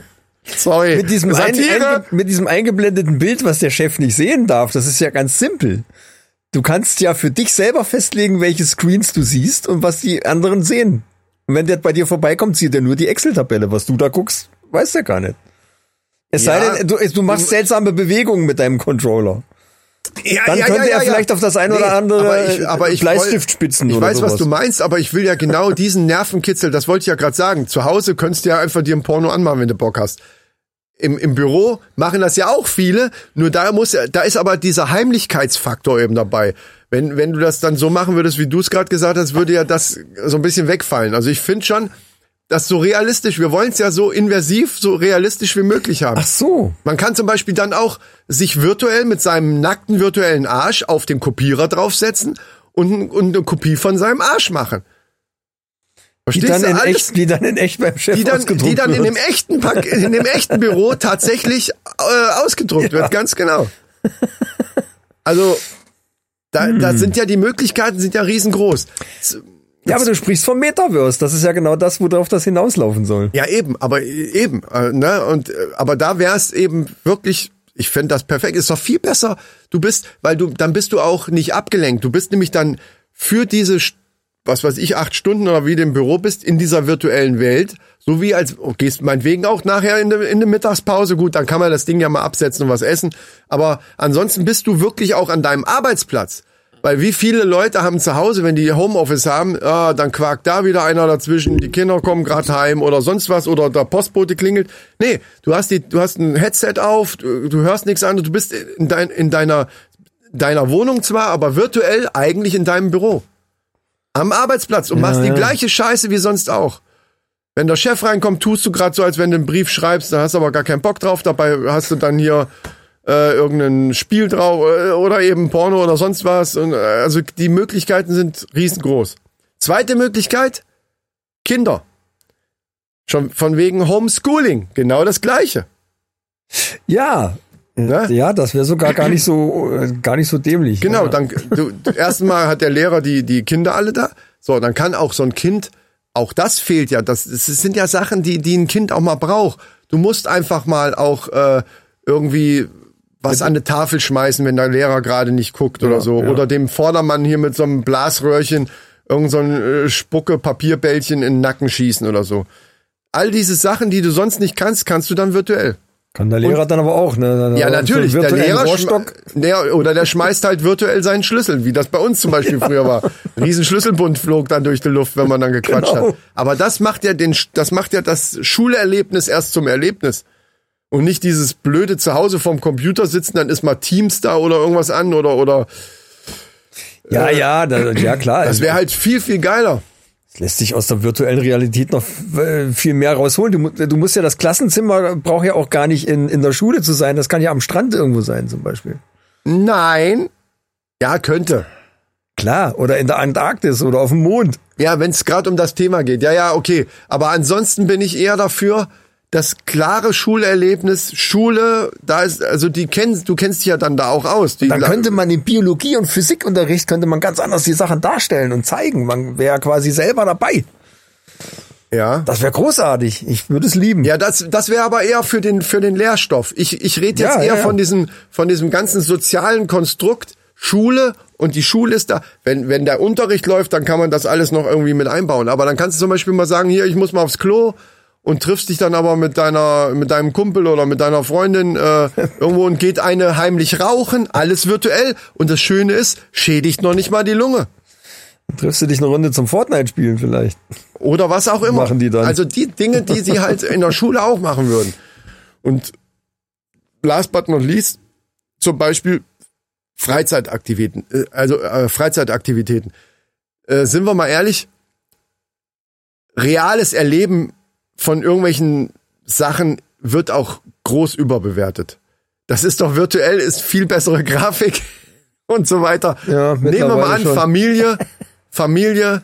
Sorry. mit diesem, ein, einge, mit diesem eingeblendeten Bild, was der Chef nicht sehen darf. Das ist ja ganz simpel. Du kannst ja für dich selber festlegen, welche Screens du siehst und was die anderen sehen. Und wenn der bei dir vorbeikommt, sieht er nur die Excel-Tabelle. Was du da guckst, weiß er gar nicht. Es Ja. sei denn, du, du machst seltsame Bewegungen mit deinem Controller. Ja, Dann könnte er vielleicht auf das ein oder andere aber ich, aber ich Bleistift woll- spitzen Ich weiß, was sowas. du meinst, aber ich will ja genau diesen Nervenkitzel, das wollte ich ja gerade sagen. Zu Hause könntest du ja einfach dir ein Porno anmachen, wenn du Bock hast. Im, Im Büro machen das ja auch viele, nur da muss, da ist aber dieser Heimlichkeitsfaktor eben dabei. Wenn, wenn du das dann so machen würdest, wie du es gerade gesagt hast, würde ja das so ein bisschen wegfallen. Also ich finde schon, das so realistisch, wir wollen es ja so inversiv, so realistisch wie möglich haben. Ach so. Man kann zum Beispiel dann auch sich virtuell mit seinem nackten virtuellen Arsch auf den Kopierer draufsetzen und, und eine Kopie von seinem Arsch machen. Die Verstehst dann, du in alles? echt, die dann in echt beim Chef die dann, ausgedruckt die dann in wird. dem echten Pack, in dem echten Büro tatsächlich äh, ausgedruckt wird, ganz genau. Also da, da Hm. sind ja die Möglichkeiten sind ja riesengroß. Ja, aber du sprichst vom Metaverse. Das ist ja genau das, worauf das hinauslaufen soll. Ja, eben, aber eben, äh, ne? Und äh, aber da wäre es eben wirklich, ich fänd das perfekt. Ist doch viel besser. Du bist, weil du, dann bist du auch nicht abgelenkt. Du bist nämlich dann für diese, was weiß ich, acht Stunden oder wie du im Büro bist, in dieser virtuellen Welt, so wie als oh, gehst meinetwegen auch nachher in der in der Mittagspause. Gut, dann kann man das Ding ja mal absetzen und was essen. Aber ansonsten bist du wirklich auch an deinem Arbeitsplatz. Weil wie viele Leute haben zu Hause, wenn die Homeoffice haben, ah, dann quakt da wieder einer dazwischen, die Kinder kommen gerade heim oder sonst was oder der Postbote klingelt. Nee, du hast die, du hast ein Headset auf, du, du hörst nichts anderes, du bist in, dein, in deiner, deiner Wohnung zwar, aber virtuell eigentlich in deinem Büro. Am Arbeitsplatz und machst die ja. gleiche Scheiße wie sonst auch. Wenn der Chef reinkommt, tust du gerade so, als wenn du einen Brief schreibst, dann hast du aber gar keinen Bock drauf. Dabei hast du dann hier äh, irgendein Spiel drauf äh, oder eben Porno oder sonst was. Und, äh, also die Möglichkeiten sind riesengroß. Zweite Möglichkeit, Kinder. Schon von wegen Homeschooling, genau das gleiche. Ja. Ne? Ja, das wäre sogar gar nicht so, äh, gar nicht so dämlich. Genau, ja. dann du, erstmal hat der Lehrer die die Kinder alle da. So, dann kann auch so ein Kind, auch das fehlt ja. Das, das sind ja Sachen, die die ein Kind auch mal braucht. Du musst einfach mal auch äh, irgendwie was an eine Tafel schmeißen, wenn der Lehrer gerade nicht guckt oder so. ja. Oder dem Vordermann hier mit so einem Blasröhrchen irgend so ein äh, Spucke Papierbällchen in den Nacken schießen oder so. All diese Sachen, die du sonst nicht kannst, kannst du dann virtuell. Kann der Lehrer dann aber auch, ne? Ja, natürlich. So Der Lehrer der, oder der schmeißt halt virtuell seinen Schlüssel, wie das bei uns zum Beispiel früher war. Ein riesen Schlüsselbund flog dann durch die Luft, wenn man dann gequatscht Genau. hat. Aber das macht ja den, das macht ja das Schulerlebnis erst zum Erlebnis. Und nicht dieses blöde zu Hause vorm Computer sitzen, dann ist mal Teams da oder irgendwas an oder, oder, Ja, ja, da, ja klar. das wäre halt viel, viel geiler. Lässt sich aus der virtuellen Realität noch äh, viel mehr rausholen. Du, du musst ja das Klassenzimmer braucht ja auch gar nicht in, in der Schule zu sein. Das kann ja am Strand irgendwo sein, zum Beispiel. Nein. Ja, könnte. Klar, oder in der Antarktis oder auf dem Mond. Ja, wenn es gerade um das Thema geht. Ja, ja, okay. Aber ansonsten bin ich eher dafür, das klare Schulerlebnis, Schule, da ist, also die kennst, du kennst dich ja dann da auch aus. Dann könnte man im Biologie- und Physikunterricht könnte man ganz anders die Sachen darstellen und zeigen. Man wäre quasi selber dabei. ja. Das wäre großartig. Ich würde es lieben. Ja, das, das wäre aber eher für den, für den Lehrstoff. Ich, ich rede jetzt Ja, eher ja, ja. von diesem, von diesem ganzen sozialen Konstrukt Schule und die Schule ist da. Wenn, wenn der Unterricht läuft, dann kann man das alles noch irgendwie mit einbauen. Aber dann kannst du zum Beispiel mal sagen, hier, ich muss mal aufs Klo und triffst dich dann aber mit deiner, mit deinem Kumpel oder mit deiner Freundin äh, irgendwo und geht eine heimlich rauchen, alles virtuell. Und das Schöne ist, schädigt noch nicht mal die Lunge. Triffst du dich eine Runde zum Fortnite-Spielen vielleicht? Oder was auch immer. Machen die dann. Also die Dinge, die sie halt in der Schule auch machen würden. Und last but not least, zum Beispiel Freizeitaktivitäten. äh, Also äh, Freizeitaktivitäten. Äh, sind wir mal ehrlich, reales Erleben von irgendwelchen Sachen wird auch groß überbewertet. Das ist doch virtuell, ist viel bessere Grafik und so weiter. Ja, Nehmen wir mal an, schon. Familie, Familie,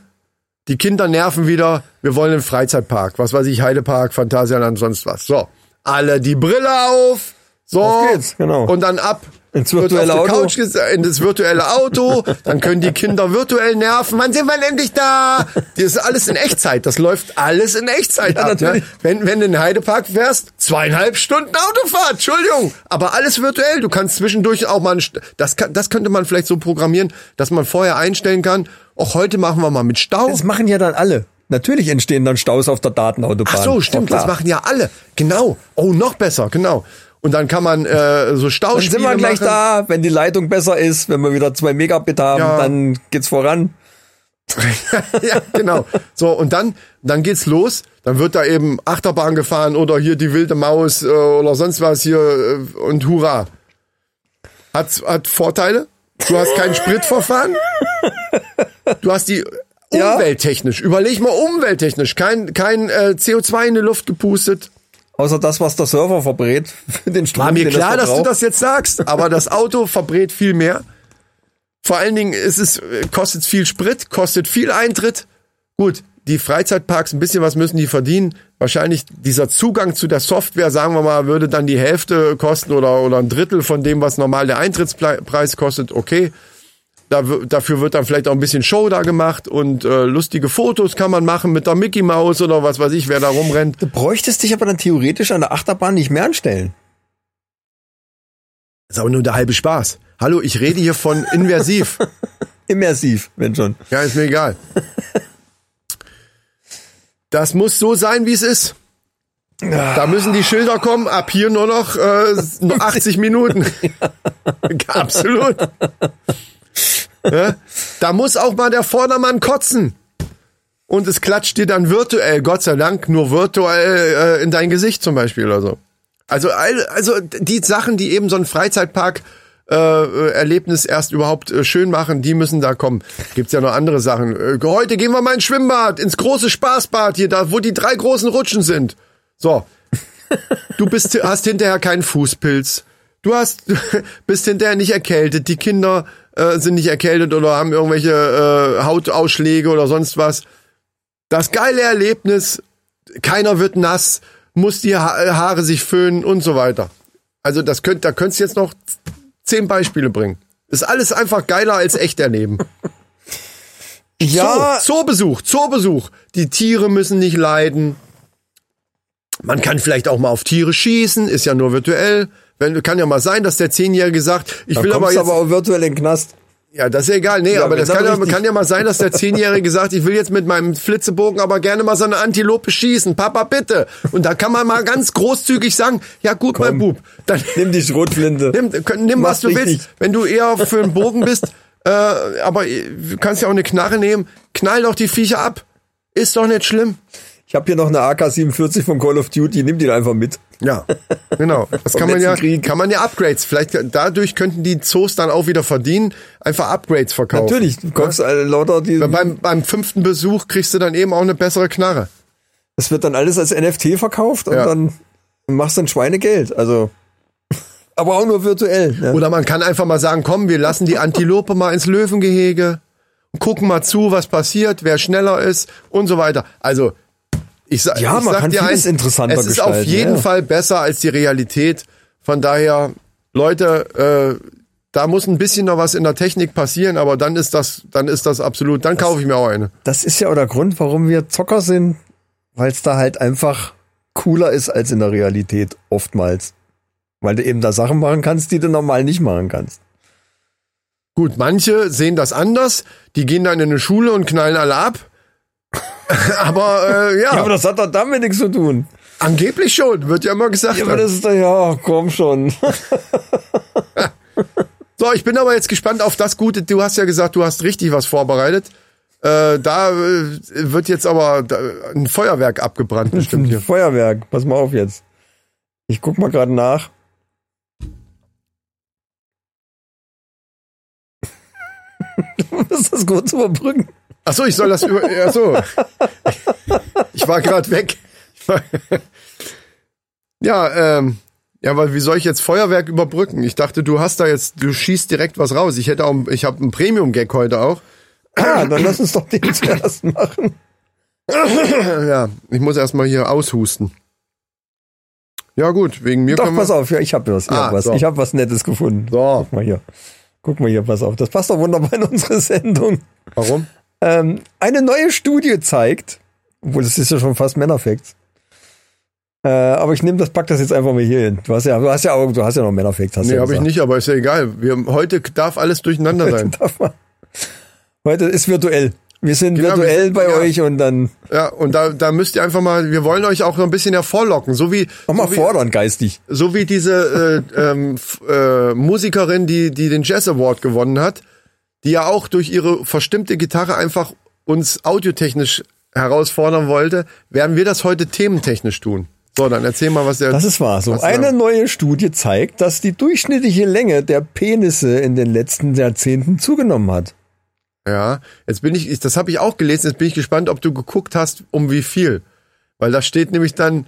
die Kinder nerven wieder, wir wollen einen Freizeitpark, was weiß ich, Heidepark, Phantasialand, sonst was. So, alle die Brille auf, so, Auf geht's, genau. und dann ab Ins virtuelle Auto. Couch in das virtuelle Auto, dann können die Kinder virtuell nerven, wann sind wir endlich da? Das ist alles in Echtzeit, das läuft alles in Echtzeit Ja, ab. natürlich. Ne? Wenn, wenn du in den Heidepark fährst, zweieinhalb Stunden Autofahrt, Entschuldigung, aber alles virtuell, du kannst zwischendurch auch mal, ein das, kann, das könnte man vielleicht so programmieren, dass man vorher einstellen kann, auch heute machen wir mal mit Stau. Das machen ja dann alle. Natürlich entstehen dann Staus auf der Datenautobahn. Ach so, stimmt, das machen ja alle. Genau. Oh, noch besser, genau. Und dann kann man äh, so Dann Stauspiele sind wir gleich machen. da, wenn die Leitung besser ist, wenn wir wieder zwei Megabit haben, Ja. dann geht's voran. ja, genau. So, und dann, dann geht's los. Dann wird da eben Achterbahn gefahren oder hier die wilde Maus äh, oder sonst was hier äh, und hurra. Hat, hat Vorteile. Du hast kein Spritverfahren. Du hast die Ja. umwelttechnisch. Überleg mal umwelttechnisch. Kein, kein äh, CO2 in die Luft gepustet. Außer das, was der Server verbrät. Den Strom, War mir klar, dass du das jetzt sagst, aber das Auto verbrät viel mehr. Vor allen Dingen ist es, kostet viel Sprit, kostet viel Eintritt. Gut, die Freizeitparks, ein bisschen was müssen die verdienen. Wahrscheinlich dieser Zugang zu der Software, sagen wir mal, würde dann die Hälfte kosten oder, oder ein Drittel von dem, was normal der Eintrittspreis kostet. Okay. Da, dafür wird dann vielleicht auch ein bisschen Show da gemacht und äh, lustige Fotos kann man machen mit der Mickey Maus oder was weiß ich, wer da rumrennt. Du bräuchtest dich aber dann theoretisch an der Achterbahn nicht mehr anstellen. ist aber nur der halbe Spaß. Hallo, ich rede hier von inversiv. Immersiv, wenn schon. Ja, ist mir egal. Das muss so sein, wie es ist. Da müssen die Schilder kommen, ab hier nur noch äh, nur 80 Minuten. Absolut. Ja? Da muss auch mal der Vordermann kotzen. Und es klatscht dir dann virtuell, Gott sei Dank, nur virtuell äh, in dein Gesicht zum Beispiel oder so. Also, also die Sachen, die eben so ein Freizeitpark äh, äh, Erlebnis erst überhaupt äh, schön machen, die müssen da kommen. Gibt's ja noch andere Sachen. Äh, heute gehen wir mal ins Schwimmbad, ins große Spaßbad hier, da wo die drei großen Rutschen sind. So. Du bist, hast hinterher keinen Fußpilz. Du hast, bist hinterher nicht erkältet, die Kinder äh, sind nicht erkältet oder haben irgendwelche äh, Hautausschläge oder sonst was. Das geile Erlebnis, keiner wird nass, muss die ha Haare sich föhnen und so weiter. Also das könnt, da könntest du jetzt noch zehn Beispiele bringen. Ist alles einfach geiler als echt erleben. Ja, Zoo, Zoobesuch, Zoobesuch. Die Tiere müssen nicht leiden. Man kann vielleicht auch mal auf Tiere schießen, ist ja nur virtuell. Wenn, kann ja mal sein, dass der Zehnjährige sagt, ich da will aber jetzt. aber auch virtuell in den Knast. ja, das ist ja egal. Nee, Ja, aber das kann ja, kann ja mal sein, dass der Zehnjährige sagt, ich will jetzt mit meinem Flitzebogen aber gerne mal so eine Antilope schießen. Papa, bitte. Und da kann man mal ganz großzügig sagen, ja gut, mein Bub, dann Nimm die Schrotflinte. Nimm, nimm was du willst. Wenn du eher für einen Bogen bist, äh, aber du kannst ja auch eine Knarre nehmen, knall doch die Viecher ab. Ist doch nicht schlimm. Ich habe hier noch eine AK-47 von Call of Duty, nimm die einfach mit. Ja, genau. Das kann man ja, Krieg. kann man ja Upgrades. Vielleicht dadurch könnten die Zoos dann auch wieder verdienen, einfach Upgrades verkaufen. Natürlich, du kommst äh, lauter die. Beim, beim fünften Besuch kriegst du dann eben auch eine bessere Knarre. Es wird dann alles als NFT verkauft und Ja. dann machst du ein Schweinegeld. Also, aber auch nur virtuell. Ne? Oder man kann einfach mal sagen, komm, wir lassen die Antilope mal ins Löwengehege und gucken mal zu, was passiert, wer schneller ist und so weiter. Also, ich, Ja, ich man sag kann dir vieles eins, interessanter es ist auf gestalten, jeden ja. Fall besser als die Realität. Von daher, Leute, äh, da muss ein bisschen noch was in der Technik passieren, aber dann ist das, dann ist das absolut, dann kaufe ich mir auch eine. Das ist ja auch der Grund, warum wir Zocker sind, weil es da halt einfach cooler ist als in der Realität oftmals. Weil du eben da Sachen machen kannst, die du normal nicht machen kannst. Gut, manche sehen das anders, die gehen dann in eine Schule und knallen alle ab. aber äh, ja, Ja, aber das hat doch damit nichts zu tun. angeblich schon, wird ja immer gesagt. Ja, aber das ist doch, ja, komm schon. So, ich bin aber jetzt gespannt auf das Gute. Du hast ja gesagt, du hast richtig was vorbereitet. Äh, da äh, wird jetzt aber ein Feuerwerk abgebrannt, bestimmt hier. Feuerwerk, pass mal auf jetzt. Ich guck mal gerade nach. Du musst das kurz überbrücken. Ach so, ich soll das über. Ach so. Ich war gerade weg. War- Ja, ähm. Ja, weil wie soll ich jetzt Feuerwerk überbrücken? Ich dachte, du hast da jetzt, du schießt direkt was raus. Ich hätte auch, ich habe einen Premium-Gag heute auch. Ah, dann lass uns doch den zuerst machen. Ja, ich muss erstmal hier aushusten. Ja gut, wegen mir Doch, pass auf, ja, ich hab was. Ich Ah, hab was. so. Ich hab was Nettes gefunden. So. Guck mal hier. Guck mal hier, pass auf. Das passt doch wunderbar in unsere Sendung. Warum? Ähm, eine neue Studie zeigt, obwohl das ist ja schon fast Männerfacts. Äh, aber ich nehme das, pack das jetzt einfach mal hier hin. Du hast ja, du hast ja auch, du hast ja noch Männerfacts. Hast Nee, ja habe ich nicht, aber ist ja egal. Wir, heute darf alles durcheinander sein. Darf man- Heute ist virtuell. Wir sind Genau, virtuell wir- bei ja. euch und dann Ja, und da, da müsst ihr einfach mal, wir wollen euch auch so ein bisschen hervorlocken, so wie, nochmal so wie, fordern, geistig. so wie diese äh, ähm, äh, Musikerin, die, die den Jazz Award gewonnen hat, die ja auch durch ihre verstimmte Gitarre einfach uns audiotechnisch herausfordern wollte, werden wir das heute thementechnisch tun. So, dann erzähl mal, was der. Das ist wahr. So eine neue Studie zeigt, dass die durchschnittliche Länge der Penisse in den letzten Jahrzehnten zugenommen hat. Ja, jetzt bin ich, ich das habe ich auch gelesen, jetzt bin ich gespannt, ob du geguckt hast, um wie viel. Weil da steht nämlich dann,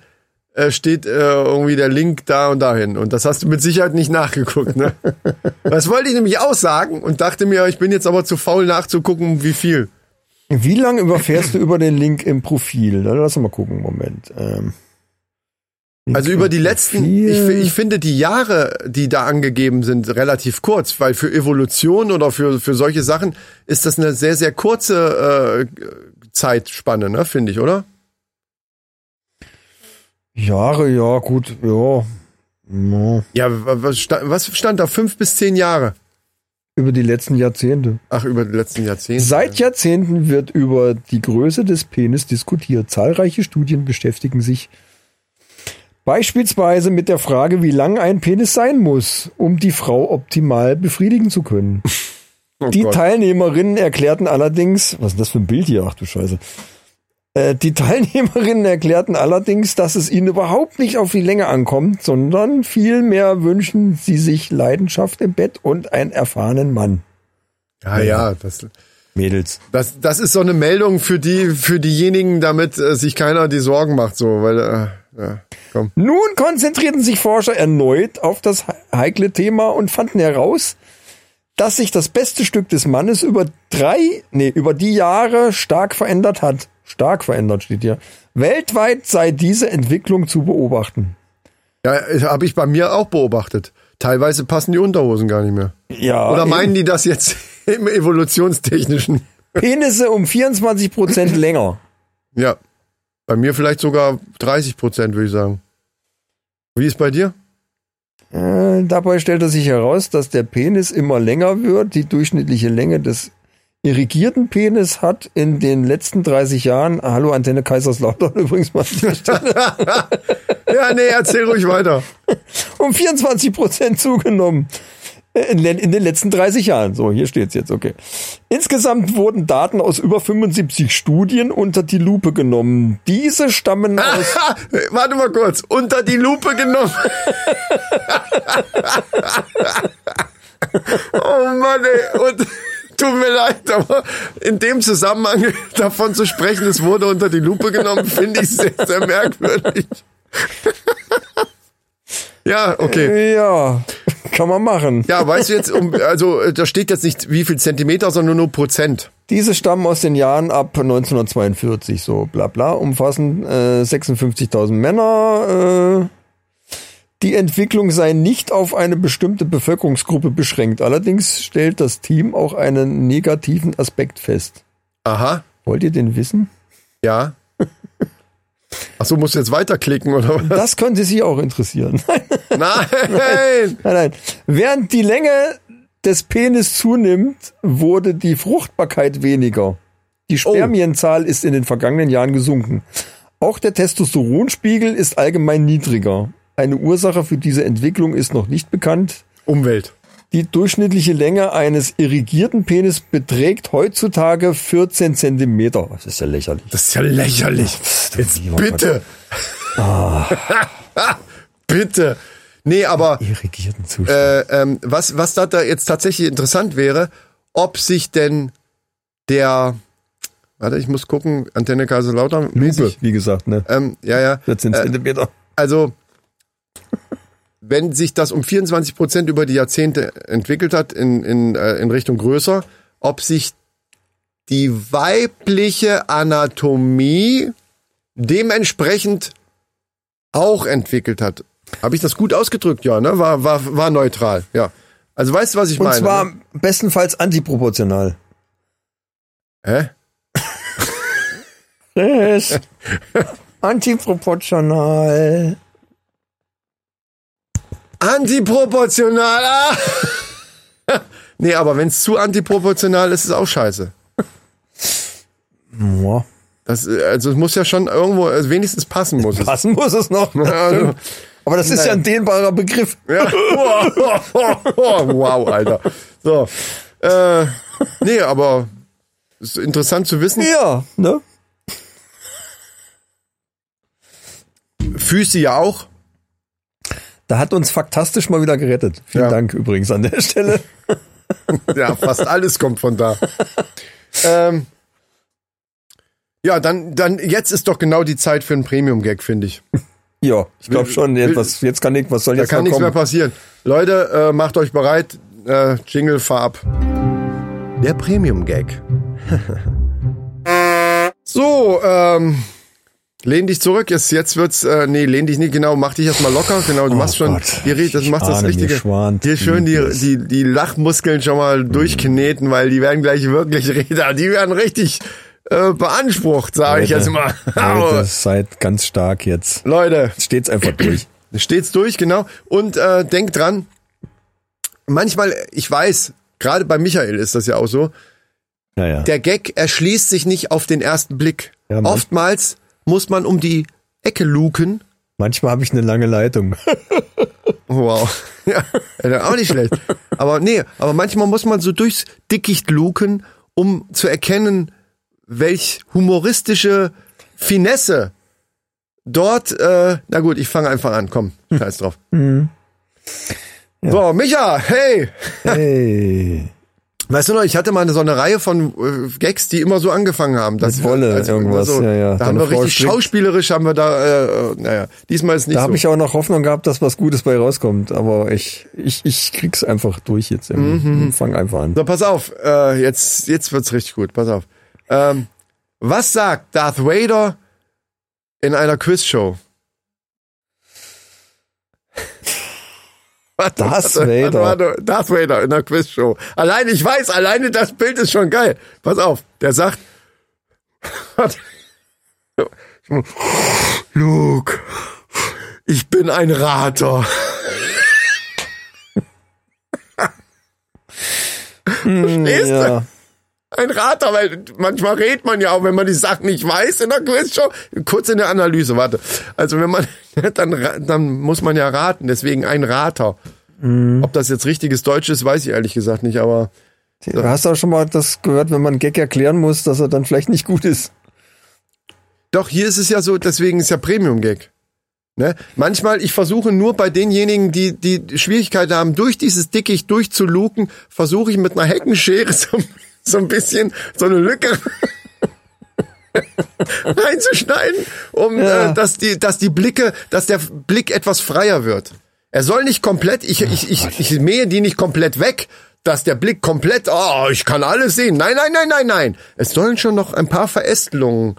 äh, steht äh, irgendwie der Link da und dahin. Und das hast du mit Sicherheit nicht nachgeguckt, ne? das wollte ich nämlich auch sagen und dachte mir, ich bin jetzt aber zu faul nachzugucken, wie viel. Wie lange überfährst du über den Link im Profil? Na, Lass mal gucken, Moment. Ähm, Also über die letzten, ich, ich finde die Jahre, die da angegeben sind, relativ kurz, weil für Evolution oder für, für solche Sachen ist das eine sehr, sehr kurze äh, Zeitspanne, ne, finde ich, oder? Jahre, ja, gut, ja. ja. Ja, wa- was stand, was stand da? Fünf bis zehn Jahre. Über die letzten Jahrzehnte. Ach, über die letzten Jahrzehnte. Seit Jahrzehnten wird über die Größe des Penis diskutiert. Zahlreiche Studien beschäftigen sich beispielsweise mit der Frage, wie lang ein Penis sein muss, um die Frau optimal befriedigen zu können. Oh Die Gott. Teilnehmerinnen erklärten allerdings, was ist das für ein Bild hier? Ach du Scheiße. Äh, Die Teilnehmerinnen erklärten allerdings, dass es ihnen überhaupt nicht auf die Länge ankommt, sondern vielmehr wünschen sie sich Leidenschaft im Bett und einen erfahrenen Mann. Ja, ja, das. Mädels. Das, das ist so eine Meldung für die, für diejenigen, damit äh, sich keiner die Sorgen macht, so, weil, äh, ja, komm. Nun konzentrierten sich Forscher erneut auf das heikle Thema und fanden heraus, dass sich das beste Stück des Mannes über drei, nee, über die Jahre stark verändert hat. Stark verändert steht hier. Weltweit sei diese Entwicklung zu beobachten. Ja, habe ich bei mir auch beobachtet. Teilweise passen die Unterhosen gar nicht mehr. Ja. Oder eben. meinen die das jetzt im evolutionstechnischen? Penisse um 24 Prozent länger. Ja. Bei mir vielleicht sogar 30 Prozent, würde ich sagen. Wie ist bei dir? Äh, dabei stellte sich heraus, dass der Penis immer länger wird. Die durchschnittliche Länge des irrigierten Penis hat in den letzten 30 Jahren, hallo Antenne Kaiserslautern übrigens mal Ja, nee, erzähl ruhig weiter. um 24 Prozent zugenommen. Äh, In, den- in den letzten 30 Jahren. So, hier steht's jetzt, okay. Insgesamt wurden Daten aus über 75 Studien unter die Lupe genommen. Diese stammen aus warte mal kurz. Unter die Lupe genommen. oh Mann, ey. Und tut mir leid, aber in dem Zusammenhang davon zu sprechen, es wurde unter die Lupe genommen, finde ich sehr, sehr merkwürdig. ja, okay. Ja, kann man machen. Ja, weißt du jetzt, um, also äh, da steht jetzt nicht wie viel Zentimeter, sondern nur Prozent. Diese stammen aus den Jahren ab 1942, so bla bla, umfassen äh, 56.000 Männer. Äh, die Entwicklung sei nicht auf eine bestimmte Bevölkerungsgruppe beschränkt. Allerdings stellt das Team auch einen negativen Aspekt fest. Aha, Wollt ihr den wissen? ja. Ach so, musst du jetzt weiterklicken oder was? Das könnte Sie auch interessieren. Nein! Nein, nein. Während die Länge des Penis zunimmt, wurde die Fruchtbarkeit weniger. Die Spermienzahl ist in den vergangenen Jahren gesunken. Auch der Testosteronspiegel ist allgemein niedriger. Eine Ursache für diese Entwicklung ist noch nicht bekannt. Umwelt. Die durchschnittliche Länge eines irrigierten Penis beträgt heutzutage 14 Zentimeter. Das ist ja lächerlich. Das ist ja lächerlich. Jetzt lieber bitte. bitte. Nee, aber Irrigierten Zustand. äh, ähm, was, was da, jetzt tatsächlich interessant wäre, ob sich denn der, warte, ich muss gucken, Antenne Kaiserslautern. Lupe, wie gesagt, ne? Ähm, ja, ja. 14 Äh, Zentimeter. also, wenn sich das um 24 Prozent über die Jahrzehnte entwickelt hat in, in, äh, in Richtung größer, ob sich die weibliche Anatomie dementsprechend auch entwickelt hat. Habe ich das gut ausgedrückt? Ja, ne? War, war, war neutral, ja. Also weißt du, was ich Und meine? zwar ne? bestenfalls antiproportional. Hä? Antiproportional. Antiproportional. Ah! nee, aber wenn es zu antiproportional ist, ist es auch scheiße. Ja. Das, also es muss ja schon irgendwo, also wenigstens passen muss es. Passen muss es noch. Das Also. Aber das ist ja ein dehnbarer Begriff. Ja. wow, Alter. So. Äh, nee, aber ist interessant zu wissen. Ja, ne? Füße ja auch. Da hat uns faktastisch mal wieder gerettet. Vielen Ja. Dank übrigens an der Stelle. Ja, fast alles kommt von da. ähm, ja, dann, dann, jetzt ist doch genau die Zeit für einen Premium-Gag, finde ich. Ja, ich glaube schon. Etwas, jetzt kann ich, was soll Da jetzt kann nichts mehr passieren. Leute, äh, macht euch bereit. Äh, Jingle, fahr ab. Der Premium-Gag. so, ähm, lehn dich zurück. Jetzt, jetzt wird's, äh, nee, lehn dich nicht genau, mach dich erstmal locker. Genau, du machst schon, Oh Gott, red- das ich macht das Richtige. Hier schön die, die, die Lachmuskeln schon mal durchkneten, weil die werden gleich wirklich Räder, die werden richtig äh, beansprucht, sage ich jetzt mal. Leute, seid ganz stark jetzt. Leute, Steht's einfach durch. Steht's durch, genau. Und äh, denk dran, manchmal, ich weiß, gerade bei Michael ist das ja auch so, Naja. der Gag erschließt sich nicht auf den ersten Blick. Ja. Oftmals muss man um die Ecke luken. Manchmal habe ich eine lange Leitung. Wow. Ja, ja, auch nicht schlecht. Aber nee, aber manchmal muss man so durchs Dickicht luken, um zu erkennen, welch humoristische Finesse dort, äh, na gut, ich fange einfach an, komm, scheiß drauf. So, Micha, hey, Hey. Weißt du noch, ich hatte mal so eine Reihe von äh, Gags, die immer so angefangen haben. Das Mit Wolle, irgendwas, so, ja, ja. Da haben wir Frau richtig strickt. schauspielerisch haben wir da, äh, äh, naja, diesmal ist nicht Da so. habe ich auch noch Hoffnung gehabt, dass was Gutes bei rauskommt. Aber ich, ich, ich krieg's einfach durch jetzt. irgendwie. Fang einfach an. so, pass auf, äh, jetzt, jetzt wird's richtig gut, pass auf. Ähm, was sagt Darth Vader in einer Quizshow? Warte, Darth Vader. Warte, warte, Darth Vader in einer Quizshow. Allein, ich weiß, alleine das Bild ist schon geil. Pass auf, der sagt. Luke, ich bin ein Rater. Verstehst du? Ein Rater, weil manchmal redet man ja auch, wenn man die Sachen nicht weiß in der Quizshow. Kurz in der Analyse, warte. Also wenn man, dann, dann muss man ja raten, deswegen ein Rater. Ob das jetzt richtiges Deutsch ist, weiß ich ehrlich gesagt nicht, aber Du hast auch schon mal das gehört, wenn man einen Gag erklären muss, dass er dann vielleicht nicht gut ist. Doch, hier ist es ja so, deswegen ist ja Premium-Gag. Ne? Manchmal, ich versuche nur bei denjenigen, die die Schwierigkeiten haben, durch dieses Dickicht durchzuluken, versuche ich mit einer Heckenschere so, so ein bisschen so eine Lücke reinzuschneiden, um Ja. äh, dass die, dass die Blicke, dass der Blick etwas freier wird. Er soll nicht komplett, ich, ich, ich, ich mähe die nicht komplett weg, dass der Blick komplett, oh, ich kann alles sehen. Nein, nein, nein, nein, nein. Es sollen schon noch ein paar Verästelungen,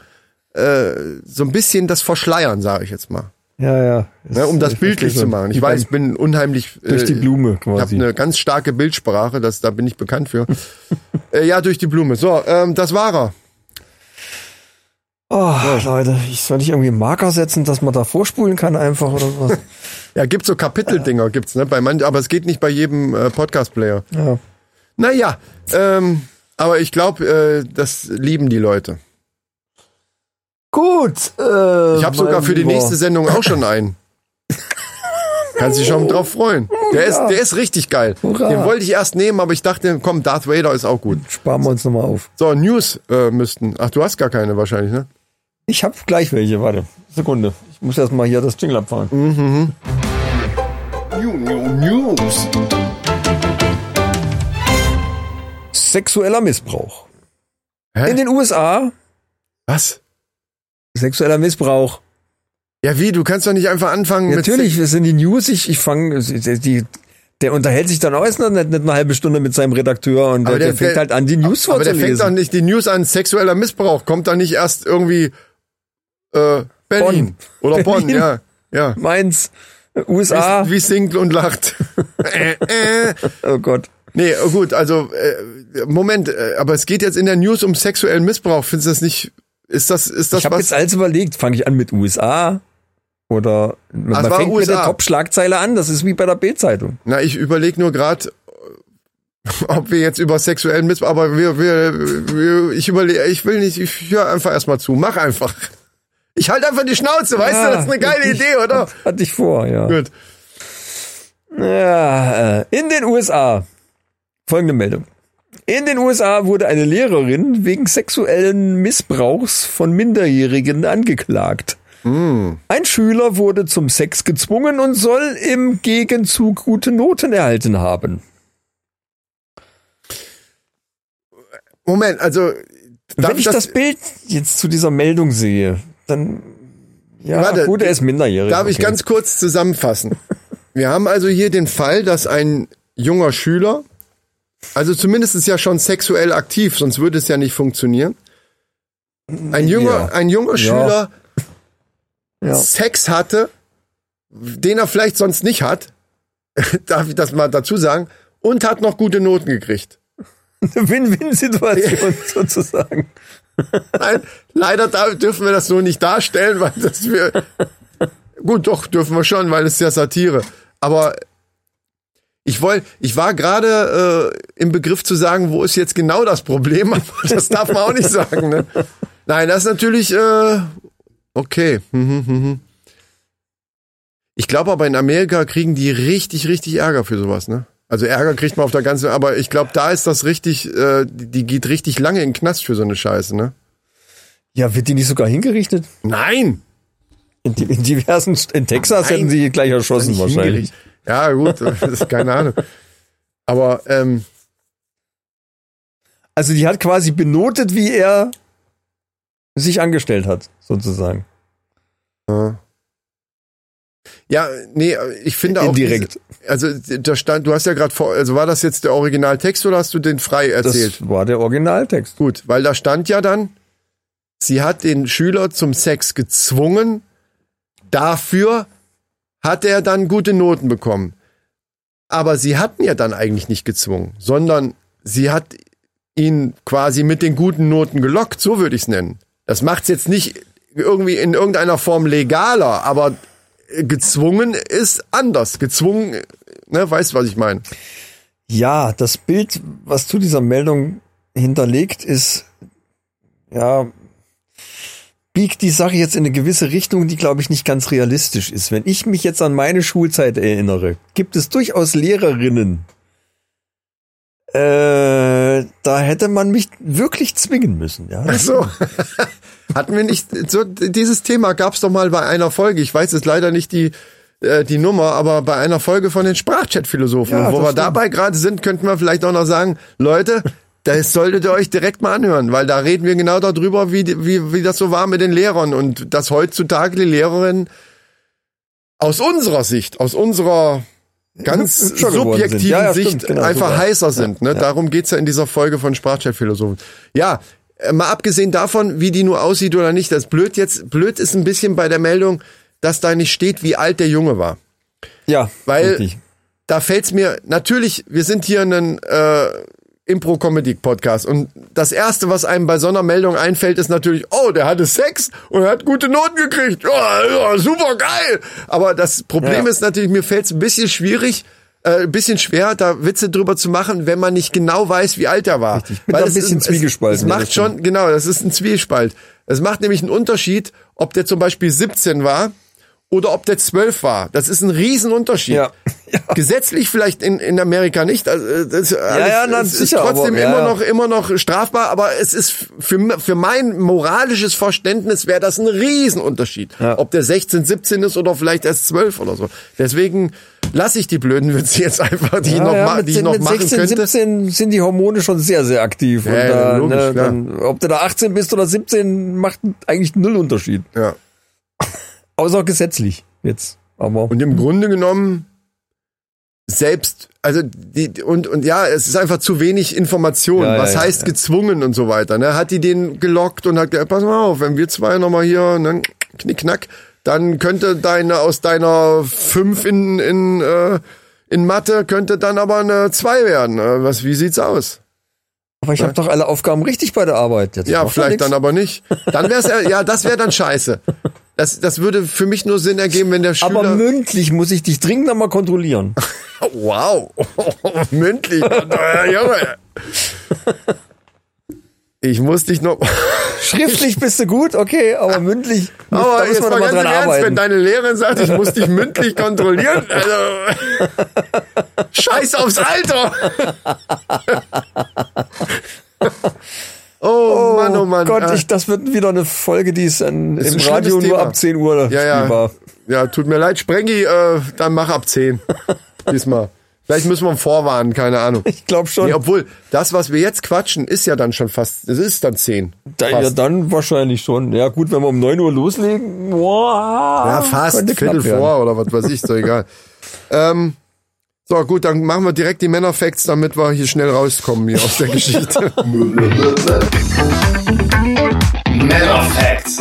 äh, so ein bisschen das verschleiern, sage ich jetzt mal. Ja, ja. Ne, um das Ich bildlich zu machen. Ich weiß, ich bin unheimlich. äh, Durch die Blume Ich habe quasi. eine ganz starke Bildsprache, das, da bin ich bekannt für. äh, ja, durch die Blume. So, ähm, das war er. Oh, Leute, ich soll nicht irgendwie einen Marker setzen, dass man da vorspulen kann einfach oder was? Ja, gibt so Kapiteldinger, gibt's, ne? Bei manch, aber es geht nicht bei jedem äh, Podcast-Player. ja. Naja, ähm, aber ich glaube, äh, das lieben die Leute. Gut. Äh, Ich habe sogar für die nächste Sendung auch schon einen. Kannst dich schon drauf freuen. Der ist, der ist richtig geil. Hurra. Den wollte ich erst nehmen, aber ich dachte, komm, Darth Vader ist auch gut. Sparen wir uns nochmal auf. So, News äh, müssten. Ach, du hast gar keine wahrscheinlich, ne? Ich habe gleich welche, warte. Sekunde. Ich muss erst mal hier das Jingle abfahren. News. Sexueller Missbrauch. Hä? In den USA Was? Sexueller Missbrauch. Ja, wie? Du kannst doch nicht einfach anfangen. Natürlich, das sind die News. Ich, ich fange, die, der unterhält sich dann auch erst noch nicht, nicht eine halbe Stunde mit seinem Redakteur und der, Aber der- der fängt halt an, die News Aber der fängt doch vorzulesen. nicht die News an. Sexueller Missbrauch kommt doch nicht erst irgendwie äh, Berlin oder Bonn, Berlin. ja. Ja. Mainz, USA. Wie, wie singt und lacht. äh, äh. Oh Gott. Nee, oh gut, also äh, Moment, äh, aber es geht jetzt in der News um sexuellen Missbrauch. Findest du das nicht? Ist das ist das Ich habe jetzt alles überlegt. Fange ich an mit USA oder man war fängt mit der USA. Top-Schlagzeile an. Das ist wie bei der Bild-Zeitung. Na, ich überlege nur gerade, ob wir jetzt über sexuellen Missbrauch, aber wir, wir, wir ich überlege, ich will nicht, ich höre einfach erstmal zu. Mach einfach. Ich halte einfach die Schnauze, weißt du, das ist eine geile ich- Idee, oder? Hatte ich vor, ja. Gut. Ja, äh, in den USA. Folgende Meldung. In den USA wurde eine Lehrerin wegen sexuellen Missbrauchs von Minderjährigen angeklagt. Ein Schüler wurde zum Sex gezwungen und soll im Gegenzug gute Noten erhalten haben. Moment, also Wenn ich das, Bild jetzt zu dieser Meldung sehe, dann ja, Warte, gut, er ist minderjährig. Darf ich okay. ganz kurz zusammenfassen? Wir haben also hier den Fall, dass ein junger Schüler, also zumindest ist ja schon sexuell aktiv, sonst würde es ja nicht funktionieren. Ein junger, Ja. ein junger Schüler ja. Sex hatte, den er vielleicht sonst nicht hat, darf ich das mal dazu sagen, und hat noch gute Noten gekriegt. eine Win-Win-Situation sozusagen. Nein, leider dürfen wir das so nicht darstellen, weil das wir gut doch dürfen wir schon, weil es ist ja Satire. Aber ich wollte, ich war gerade äh, im Begriff zu sagen, wo ist jetzt genau das Problem, aber das darf man auch nicht sagen. Ne? Nein, das ist natürlich äh, okay. Mhm, mhm. Ich glaube aber in Amerika kriegen die richtig, richtig Ärger für sowas, ne? Also Ärger kriegt man auf der ganzen, aber ich glaube, da ist das richtig, äh, die geht richtig lange in den Knast für so eine Scheiße, ne? Ja, wird die nicht sogar hingerichtet? Nein! In, in diversen, in Texas Nein. hätten sie gleich erschossen wahrscheinlich. Ja, gut, das ist keine Ahnung. Aber ähm, Also die hat quasi benotet, wie er sich angestellt hat, sozusagen. Ja. Ja, nee, ich finde auch. Indirekt. Diese, also da stand, du hast ja gerade vor, also war das jetzt der Originaltext oder hast du den frei erzählt? Das war der Originaltext. Gut, weil da stand ja dann, sie hat den Schüler zum Sex gezwungen, dafür hat er dann gute Noten bekommen. Aber sie hatten ja dann eigentlich nicht gezwungen, sondern sie hat ihn quasi mit den guten Noten gelockt, so würde ich es nennen. Das macht's jetzt nicht irgendwie in irgendeiner Form legaler, aber gezwungen ist anders. Gezwungen, ne, weißt was ich meine? Ja, das Bild, was zu dieser Meldung hinterlegt ist, ja, biegt die Sache jetzt in eine gewisse Richtung, die, glaube ich, nicht ganz realistisch ist. Wenn ich mich jetzt an meine Schulzeit erinnere, gibt es durchaus Lehrerinnen, äh, da hätte man mich wirklich zwingen müssen. Ja, Ach so. Hatten wir nicht, so, dieses Thema gab es doch mal bei einer Folge. Ich weiß jetzt leider nicht die, äh, die Nummer, aber bei einer Folge von den Sprachchat-Philosophen. Ja, wo wir stimmt. dabei gerade sind, könnten wir vielleicht auch noch sagen, Leute, das solltet ihr euch direkt mal anhören, weil da reden wir genau darüber, wie, wie, wie das so war mit den Lehrern und dass heutzutage die Lehrerinnen aus unserer Sicht, aus unserer ganz subjektiven Ja, ja, Sicht stimmt, genau, einfach super. heißer sind. Ne? Darum geht's ja in dieser Folge von Sprachchat-Philosophen. Ja, äh, mal abgesehen davon, wie die nur aussieht oder nicht, das blöd jetzt, blöd ist ein bisschen bei der Meldung, dass da nicht steht, wie alt der Junge war. ja Weil richtig. da fällt's mir, natürlich, wir sind hier ein äh, Impro-Comedy-Podcast und das Erste, was einem bei so einer Meldung einfällt, ist natürlich, oh, der hatte Sex und er hat gute Noten gekriegt. Ja, ja super geil. Aber das Problem Ja. ist natürlich, mir fällt's ein bisschen schwierig, äh, ein bisschen schwer, da Witze drüber zu machen, wenn man nicht genau weiß, wie alt er war. Richtig. Ich bin da ein es bisschen ist- zwiegespalten, Es, es macht schon, genau, das ist ein Zwiespalt. Es macht nämlich einen Unterschied, ob der zum Beispiel 17 war oder ob der 12 war. Das ist ein Riesenunterschied. Ja. Gesetzlich vielleicht in, in Amerika nicht. Also, äh, das ist alles, ja, na, es ist sicher, trotzdem aber- ja, immer ja. noch immer noch strafbar, aber es ist für, für mein moralisches Verständnis wäre das ein Riesenunterschied. Ja. Ob der 16, 17 ist oder vielleicht erst 12 oder so. Deswegen lasse ich die blöden Witze jetzt einfach, die ich noch, ma- mit, die ich noch mit machen 16, könnte. 17 sind die Hormone schon sehr, sehr aktiv. Ja, und ja, da, logisch, ne, dann, ob du da 18 bist oder 17, macht eigentlich null Unterschied. Ja. Außer gesetzlich jetzt. Aber Und im Grunde genommen selbst, also die und und ja, es ist einfach zu wenig Information. Ja, Was ja, heißt ja. gezwungen und so weiter? Ne? Hat die den gelockt und hat gesagt, pass mal auf, wenn wir zwei nochmal hier, ne, knickknack, dann könnte deine aus deiner fünf in in äh, in Mathe könnte dann aber eine zwei werden. Äh, Was? Wie sieht's aus? Aber ich habe doch alle Aufgaben richtig bei der Arbeit. Jetzt Ja, vielleicht dann aber nicht. Dann wär's ja, ja, das wäre dann scheiße. Das, das würde für mich nur Sinn ergeben, wenn der Schüler. Aber mündlich muss ich dich dringend einmal kontrollieren. Wow, mündlich, Junge. Ich muss dich noch. Schriftlich bist du gut, okay, aber mündlich, da Aber muss jetzt man mal ganz dran Ernst, wenn arbeiten. deine Lehrerin sagt, ich muss dich mündlich kontrollieren, also Scheiß aufs Alter. Oh, Mann, oh Mann. Gott, Äh, ich, das wird wieder eine Folge, die ist an, Ist im Radio nur ab 10 Uhr ja, ja, spielbar. ja, tut mir leid, Sprengi, äh, dann mach ab 10. Diesmal. Vielleicht müssen wir ihn vorwarnen, keine Ahnung. Ich glaube schon. Nee, obwohl, das, was wir jetzt quatschen, ist ja dann schon fast, es ist dann 10. Da, ja, dann wahrscheinlich schon. Ja gut, wenn wir um 9 Uhr loslegen, boah, Ja, fast. Viertel vor oder was weiß ich, doch egal. ähm, so, gut, dann machen wir direkt die Männerfacts, damit wir hier schnell rauskommen hier aus der Geschichte. Männer Facts.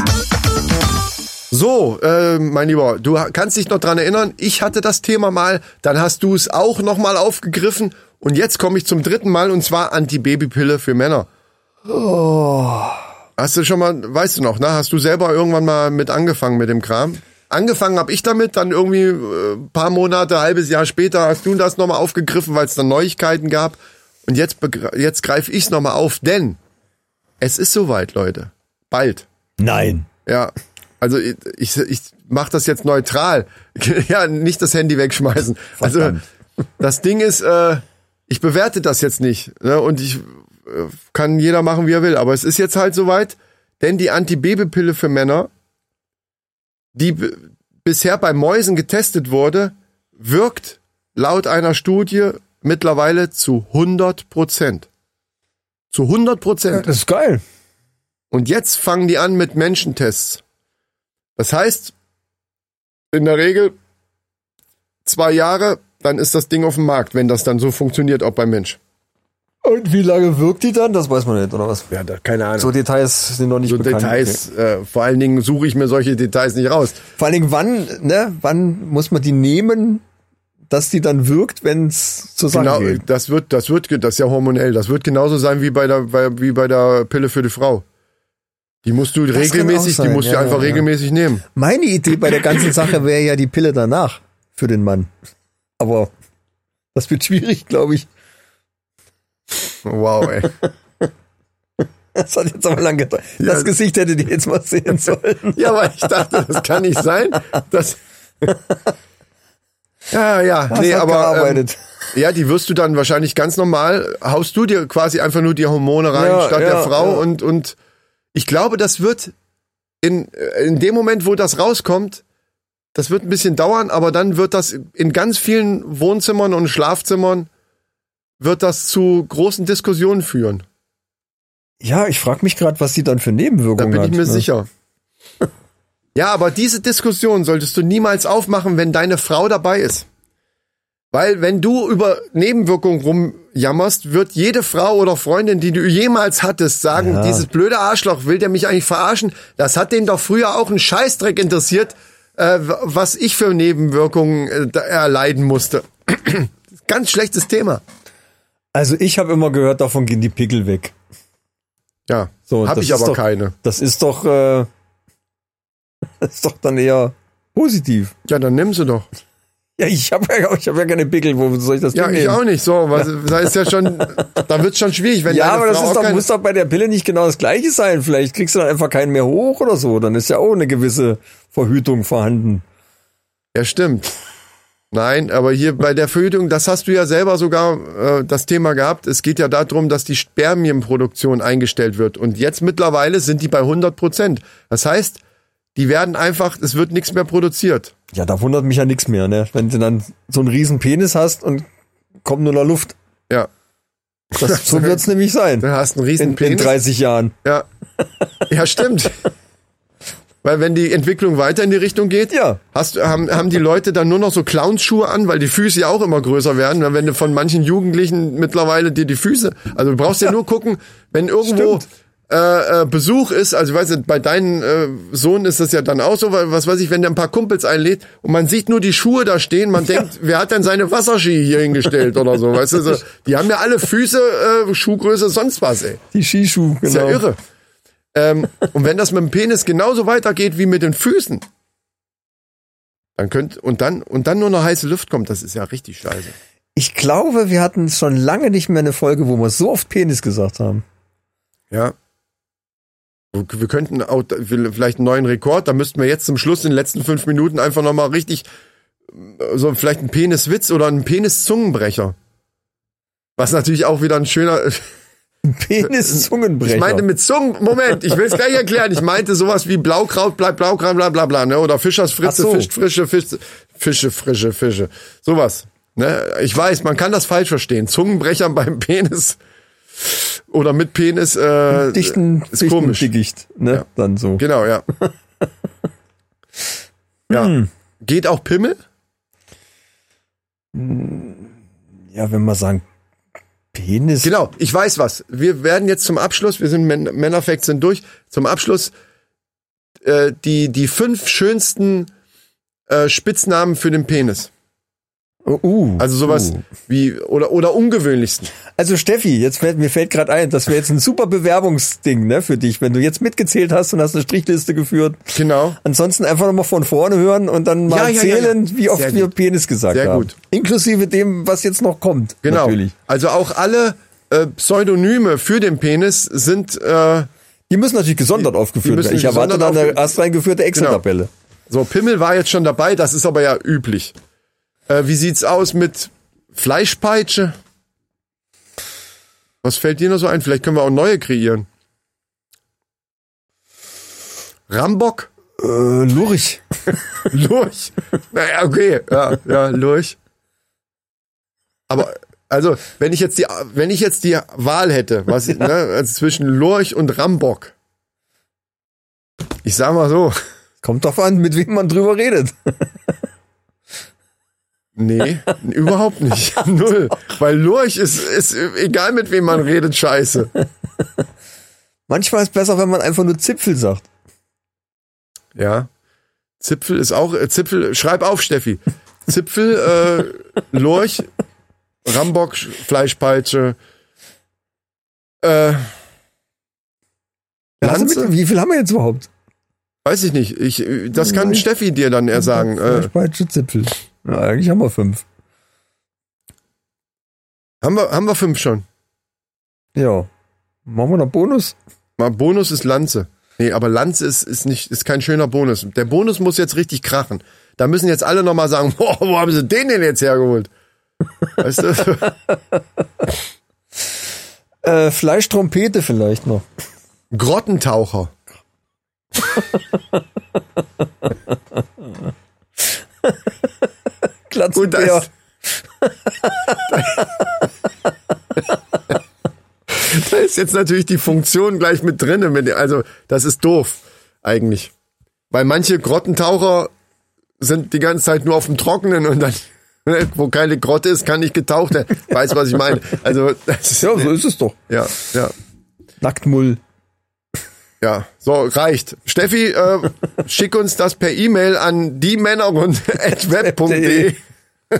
So, äh, mein Lieber, du kannst dich noch dran erinnern, ich hatte das Thema mal, dann hast du es auch nochmal aufgegriffen und jetzt komme ich zum dritten Mal und zwar Antibabypille für Männer. Hast du schon mal, weißt du noch, ne? Hast du selber irgendwann mal mit angefangen mit dem Kram? Angefangen habe ich damit, dann irgendwie äh, paar Monate, halbes Jahr später hast du das nochmal aufgegriffen, weil es dann Neuigkeiten gab. Und jetzt, jetzt greife ich es nochmal auf, denn es ist soweit, Leute. Bald. Nein. Ja, also ich, ich, ich mache das jetzt neutral. ja, nicht das Handy wegschmeißen. Also Verdammt. das Ding ist, äh, ich bewerte das jetzt nicht. Ne? Und ich äh, kann jeder machen, wie er will. Aber es ist jetzt halt soweit, denn die Antibabypille für Männer, die bisher bei Mäusen getestet wurde, wirkt laut einer Studie mittlerweile zu 100 Prozent. Zu 100 Prozent. Das ist geil. Und jetzt fangen die an mit Menschentests. Das heißt, in der Regel zwei Jahre, dann ist das Ding auf dem Markt, wenn das dann so funktioniert, auch beim Mensch. Und wie lange wirkt die dann? Das weiß man nicht, oder was? Ja, da, keine Ahnung. So Details sind noch nicht So bekannt. Details, äh, vor allen Dingen suche ich mir solche Details nicht raus. Vor allen Dingen, wann, ne, wann muss man die nehmen, dass die dann wirkt, wenn es Sache Genau, geht? das wird, das wird, das ist ja hormonell. Das wird genauso sein wie bei der, bei, wie bei der Pille für die Frau. Die musst du kann regelmäßig, die musst du ja, einfach ja, ja. regelmäßig nehmen. Meine Idee bei der ganzen Sache wäre ja die Pille danach für den Mann. Aber das wird schwierig, glaube ich. Wow, ey. Das hat jetzt aber lang gedauert. Das Gesicht hättet ihr jetzt mal sehen sollen. Ja, aber ich dachte, das kann nicht sein. Das ja, ja, Das nee, aber ähm, ja, die wirst du dann wahrscheinlich ganz normal. Haust du dir quasi einfach nur die Hormone rein Ja, statt ja, der Frau ja. und und ich glaube, das wird in in dem Moment, wo das rauskommt, das wird ein bisschen dauern, aber dann wird das in ganz vielen Wohnzimmern und Schlafzimmern wird das zu großen Diskussionen führen. Ja, ich frage mich gerade, was die dann für Da Nebenwirkungen bin hat. ich mir ne? sicher. Ja, aber diese Diskussion solltest du niemals aufmachen, wenn deine Frau dabei ist. Weil wenn du über Nebenwirkungen rumjammerst, wird jede Frau oder Freundin, die du jemals hattest, sagen, Ja. dieses blöde Arschloch will der mich eigentlich verarschen. Das hat den doch früher auch einen Scheißdreck interessiert, äh, was ich für Nebenwirkungen äh, da erleiden musste. Ganz schlechtes Thema. Also ich habe immer gehört, davon gehen die Pickel weg. Ja, So, habe ich aber doch- keine. Das ist doch, äh, das ist doch dann eher positiv. Ja, dann nimm sie doch. Ja, ich habe ja, ich hab ja keine Pickel, wo soll ich das Ja, ich nehmen? auch nicht. So, was, da ist ja schon, da wird's schon schwierig, wenn Ja, aber das Frau ist doch, muss doch bei der Pille nicht genau das gleiche sein. Vielleicht kriegst du dann einfach keinen mehr hoch oder so. Dann ist ja auch eine gewisse Verhütung vorhanden. Ja, stimmt. Nein, aber hier bei der Verhütung, das hast du ja selber sogar äh, das Thema gehabt. Es geht ja darum, dass die Spermienproduktion eingestellt wird. Und jetzt mittlerweile sind die bei 100 Prozent. Das heißt, die werden einfach, es wird nichts mehr produziert. Ja, da wundert mich ja nichts mehr, ne? Wenn du dann so einen riesen Penis hast und kommt nur noch Luft. Ja, Das, so wird's nämlich sein. dann hast du einen riesen In, in Penis. 30 Jahren. Ja, ja stimmt. Weil wenn die Entwicklung weiter in die Richtung geht, Ja. hast, haben, haben die Leute dann nur noch so Clownsschuhe an, weil die Füße ja auch immer größer werden. Wenn du von manchen Jugendlichen mittlerweile dir die Füße, also du brauchst ja nur gucken, wenn irgendwo Stimmt. äh, äh, Besuch ist, also ich weiß nicht, bei deinem äh, Sohn ist das ja dann auch so, weil was weiß ich, wenn der ein paar Kumpels einlädt und man sieht nur die Schuhe da stehen, man denkt, wer hat denn seine Wasserski hier hingestellt oder so, weißt du, so, die haben ja alle Füße, äh, Schuhgröße, sonst was, ey. Die Skischuhe, genau. Ist ja irre. Ähm, und wenn das mit dem Penis genauso weitergeht wie mit den Füßen, dann könnt und dann und dann nur noch heiße Luft kommt, das ist ja richtig scheiße. Ich glaube, wir hatten schon lange nicht mehr eine Folge, wo wir so oft Penis gesagt haben. Ja. Wir könnten auch vielleicht einen neuen Rekord, da müssten wir jetzt zum Schluss in den letzten fünf Minuten einfach nochmal richtig äh, so vielleicht einen Peniswitz oder einen Penis-Zungenbrecher. Was natürlich auch wieder ein schöner. Penis-Zungenbrecher. Ich meinte mit Zungen, Moment, ich will es gleich erklären. Ich meinte sowas wie Blaukraut bleibt Blaukraut, bla bla bla, ne? Oder Fischers Fritze, so. Fisch, frische Fische, Fische, frische Fische. Sowas. Ne? Ich weiß, man kann das falsch verstehen. Zungenbrecher beim Penis oder mit Penis äh, dichten, ist dichten komisch. Dickicht, ne? Ja. Dann so. Genau, ja. ja. Hm. Geht auch Pimmel? Ja, wenn wir sagen Penis. Genau, ich weiß was. Wir werden jetzt zum Abschluss, wir sind Män- Männerfacts sind durch, zum Abschluss äh, die, die fünf schönsten äh, Spitznamen für den Penis. Oh, uh, Also sowas uh. wie oder oder ungewöhnlichsten. Also Steffi, jetzt fällt mir fällt gerade ein, das wäre jetzt ein super Bewerbungsding, ne, für dich, wenn du jetzt mitgezählt hast und hast eine Strichliste geführt. Genau. Ansonsten einfach nochmal von vorne hören und dann mal Ja, ja, ja, zählen, ja. wie oft Sehr wir gut. Penis gesagt Sehr haben. gut. Inklusive dem, was jetzt noch kommt. Genau. Natürlich. Also auch alle äh, Pseudonyme für den Penis sind äh, Die müssen natürlich gesondert aufgeführt müssen werden. Ich erwarte dann eine erst reingeführte Excel-Tabelle. so Pimmel war jetzt schon dabei, das ist aber ja üblich. Äh, wie sieht's aus mit Fleischpeitsche? Was fällt dir noch so ein? Vielleicht können wir auch neue kreieren. Rambock? Äh, Lurch. Lurch. Naja, okay. Ja, ja, Lurch. Aber Also, wenn ich jetzt die, wenn ich jetzt die Wahl hätte, was, ne, also zwischen Lurch und Rambock. Ich sag mal so, Kommt drauf an, mit wem man drüber redet. nee, überhaupt nicht. Null. Weil Lurch ist, ist, egal mit wem man redet, scheiße. Manchmal ist es besser, wenn man einfach nur Zipfel sagt. Ja. Zipfel ist auch, äh, Zipfel, schreib auf, Steffi. Zipfel, äh, Lurch, Rambock, Fleischpeitsche, äh, Lanze? wie viel haben wir jetzt überhaupt? Weiß ich nicht. Ich, das kann Steffi dir dann eher sagen. Äh, Fleischpeitsche, Zipfel. Ja, eigentlich haben wir fünf. haben wir, haben wir fünf schon. Ja. Machen wir noch Bonus? Mal Bonus ist Lanze. Nee, aber Lanze ist, ist nicht, ist kein schöner Bonus. Der Bonus muss jetzt richtig krachen. Da müssen jetzt alle nochmal sagen, boah, wo haben sie den denn jetzt hergeholt? Weißt du? Äh, Fleischtrompete vielleicht noch. Grottentaucher. Und da ist, da ist jetzt natürlich die Funktion gleich mit. Mit, also, das ist doof, eigentlich. Weil manche Grottentaucher sind die ganze Zeit nur auf dem Trockenen und dann, wo keine Grotte ist, kann nicht getaucht werden. Weißt du, was ich meine? Also, das ist, Ja, so ist es doch. ja, ja. Nacktmull. Ja, so reicht. Steffi, äh, schick uns das per E-Mail an diemännerrunde.web.de.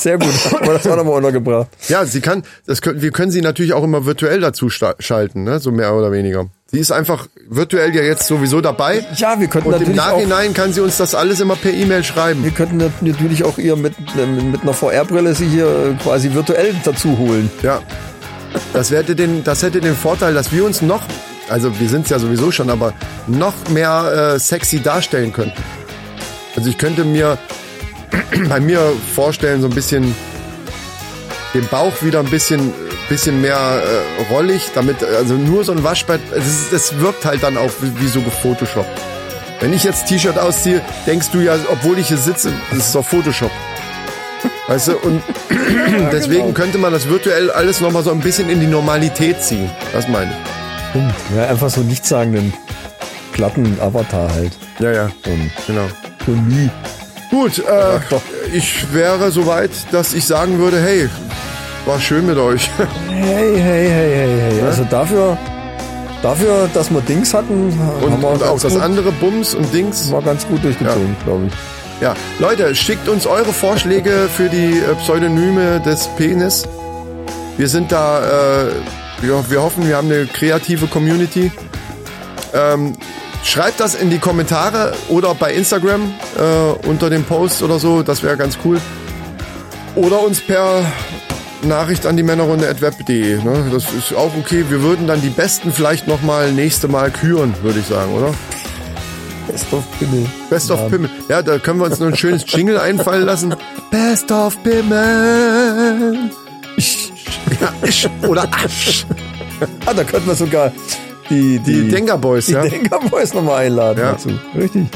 Sehr gut. Haben wir das auch nochmal untergebracht. Ja, sie kann, das können, wir können sie natürlich auch immer virtuell dazu schalten, ne? so mehr oder weniger. Sie ist einfach virtuell ja jetzt sowieso dabei. Ja, wir könnten Und im natürlich auch, Nachhinein kann sie uns das alles immer per E-Mail schreiben. wir könnten natürlich auch ihr mit, mit einer VR-Brille sie hier äh, quasi virtuell dazu holen. Ja. Das hätte den, das hätte den Vorteil, dass wir uns noch, also wir sind es ja sowieso schon, aber noch mehr äh, sexy darstellen könnten. Also ich könnte mir bei mir vorstellen, so ein bisschen den Bauch wieder ein bisschen, bisschen mehr äh, rollig, damit, also nur so ein Waschbett, es, es wirkt halt dann auch wie, wie so gefotoshoppt. Wenn ich jetzt T-Shirt ausziehe, denkst du ja, obwohl ich hier sitze, das ist doch Photoshop. Weißt du, und deswegen könnte man das virtuell alles nochmal so ein bisschen in die Normalität ziehen. Das meine ich. Stimmt. Ja, einfach so nichtssagenden, glatten Avatar halt. Ja, ja, Und genau. so nie. Gut, äh, ich wäre soweit, dass ich sagen würde, hey, war schön mit euch. Hey, hey, hey, hey, hey. Also dafür, dafür, dass wir Dings hatten, Und, haben wir und auch das gut, andere Bums und Dings. war ganz gut durchgezogen, glaube ich. Ja, Leute, schickt uns eure Vorschläge für die äh, Pseudonyme des Penis. Wir sind da, äh, wir, wir hoffen, wir haben eine kreative Community. Ähm, schreibt das in die Kommentare oder bei Instagram äh, unter dem Post oder so, das wäre ganz cool. Oder uns per Nachricht an die Männerrunde.web.de. Ne? Das ist auch okay. Wir würden dann die besten vielleicht nochmal nächste Mal küren, würde ich sagen, oder? Best of Pimmel. Best of Pimmel. Ja, da können wir uns nur ein schönes Jingle einfallen lassen. Best of Pimmel. Ja, ich oder Asch. Ah, da könnten wir sogar die, Die die, Denker Boys, die ja. Denker Boys nochmal einladen Ja. dazu. Richtig.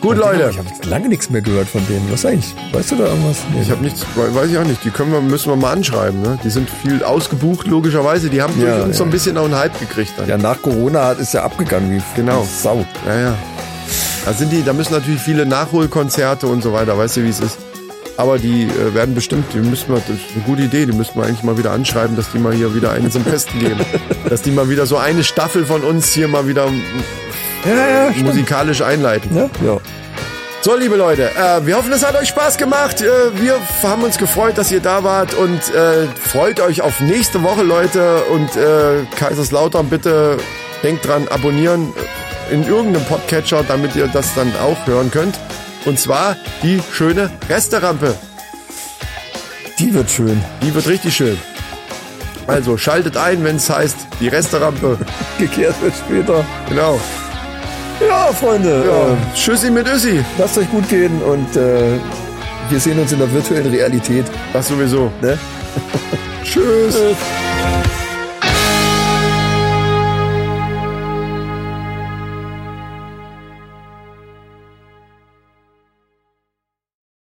Gut, Leute. Ich habe lange nichts mehr gehört von denen. Was eigentlich? Weißt du da irgendwas? Nee, Ich habe nichts, we- weiß ich auch nicht. Die können wir, müssen wir mal anschreiben. Ne? Die sind viel ausgebucht, logischerweise. Die haben Ja, durch uns so ein ja. bisschen auch einen Hype gekriegt dann. Ja, nach Corona ist ja abgegangen wie Genau. Sau. Ja, ja. Da sind die, da müssen natürlich viele Nachholkonzerte und so weiter, weißt du, wie es ist. Aber die äh, werden bestimmt, die müssen wir, das ist eine gute Idee, die müssten wir eigentlich mal wieder anschreiben, dass die mal hier wieder einen zum Besten geben. dass die mal wieder so eine Staffel von uns hier mal wieder Ja, ja, musikalisch einleiten. Ja, ja. So, liebe Leute, äh, wir hoffen, es hat euch Spaß gemacht. Äh, wir haben uns gefreut, dass ihr da wart und äh, freut euch auf nächste Woche, Leute. Und äh, Kaiserslautern, bitte denkt dran, abonnieren in irgendeinem Podcatcher, damit ihr das dann auch hören könnt. Und zwar die schöne Resterampe. Die wird schön. Die wird richtig schön. Also schaltet ein, wenn es heißt, die Resterampe. Gekehrt wird später. Genau. Ja, Freunde. Ja. Äh, Tschüssi mit Össi. lasst euch gut gehen und äh, wir sehen uns in der virtuellen Realität. Das sowieso. Ne? Tschüss. Tschüss.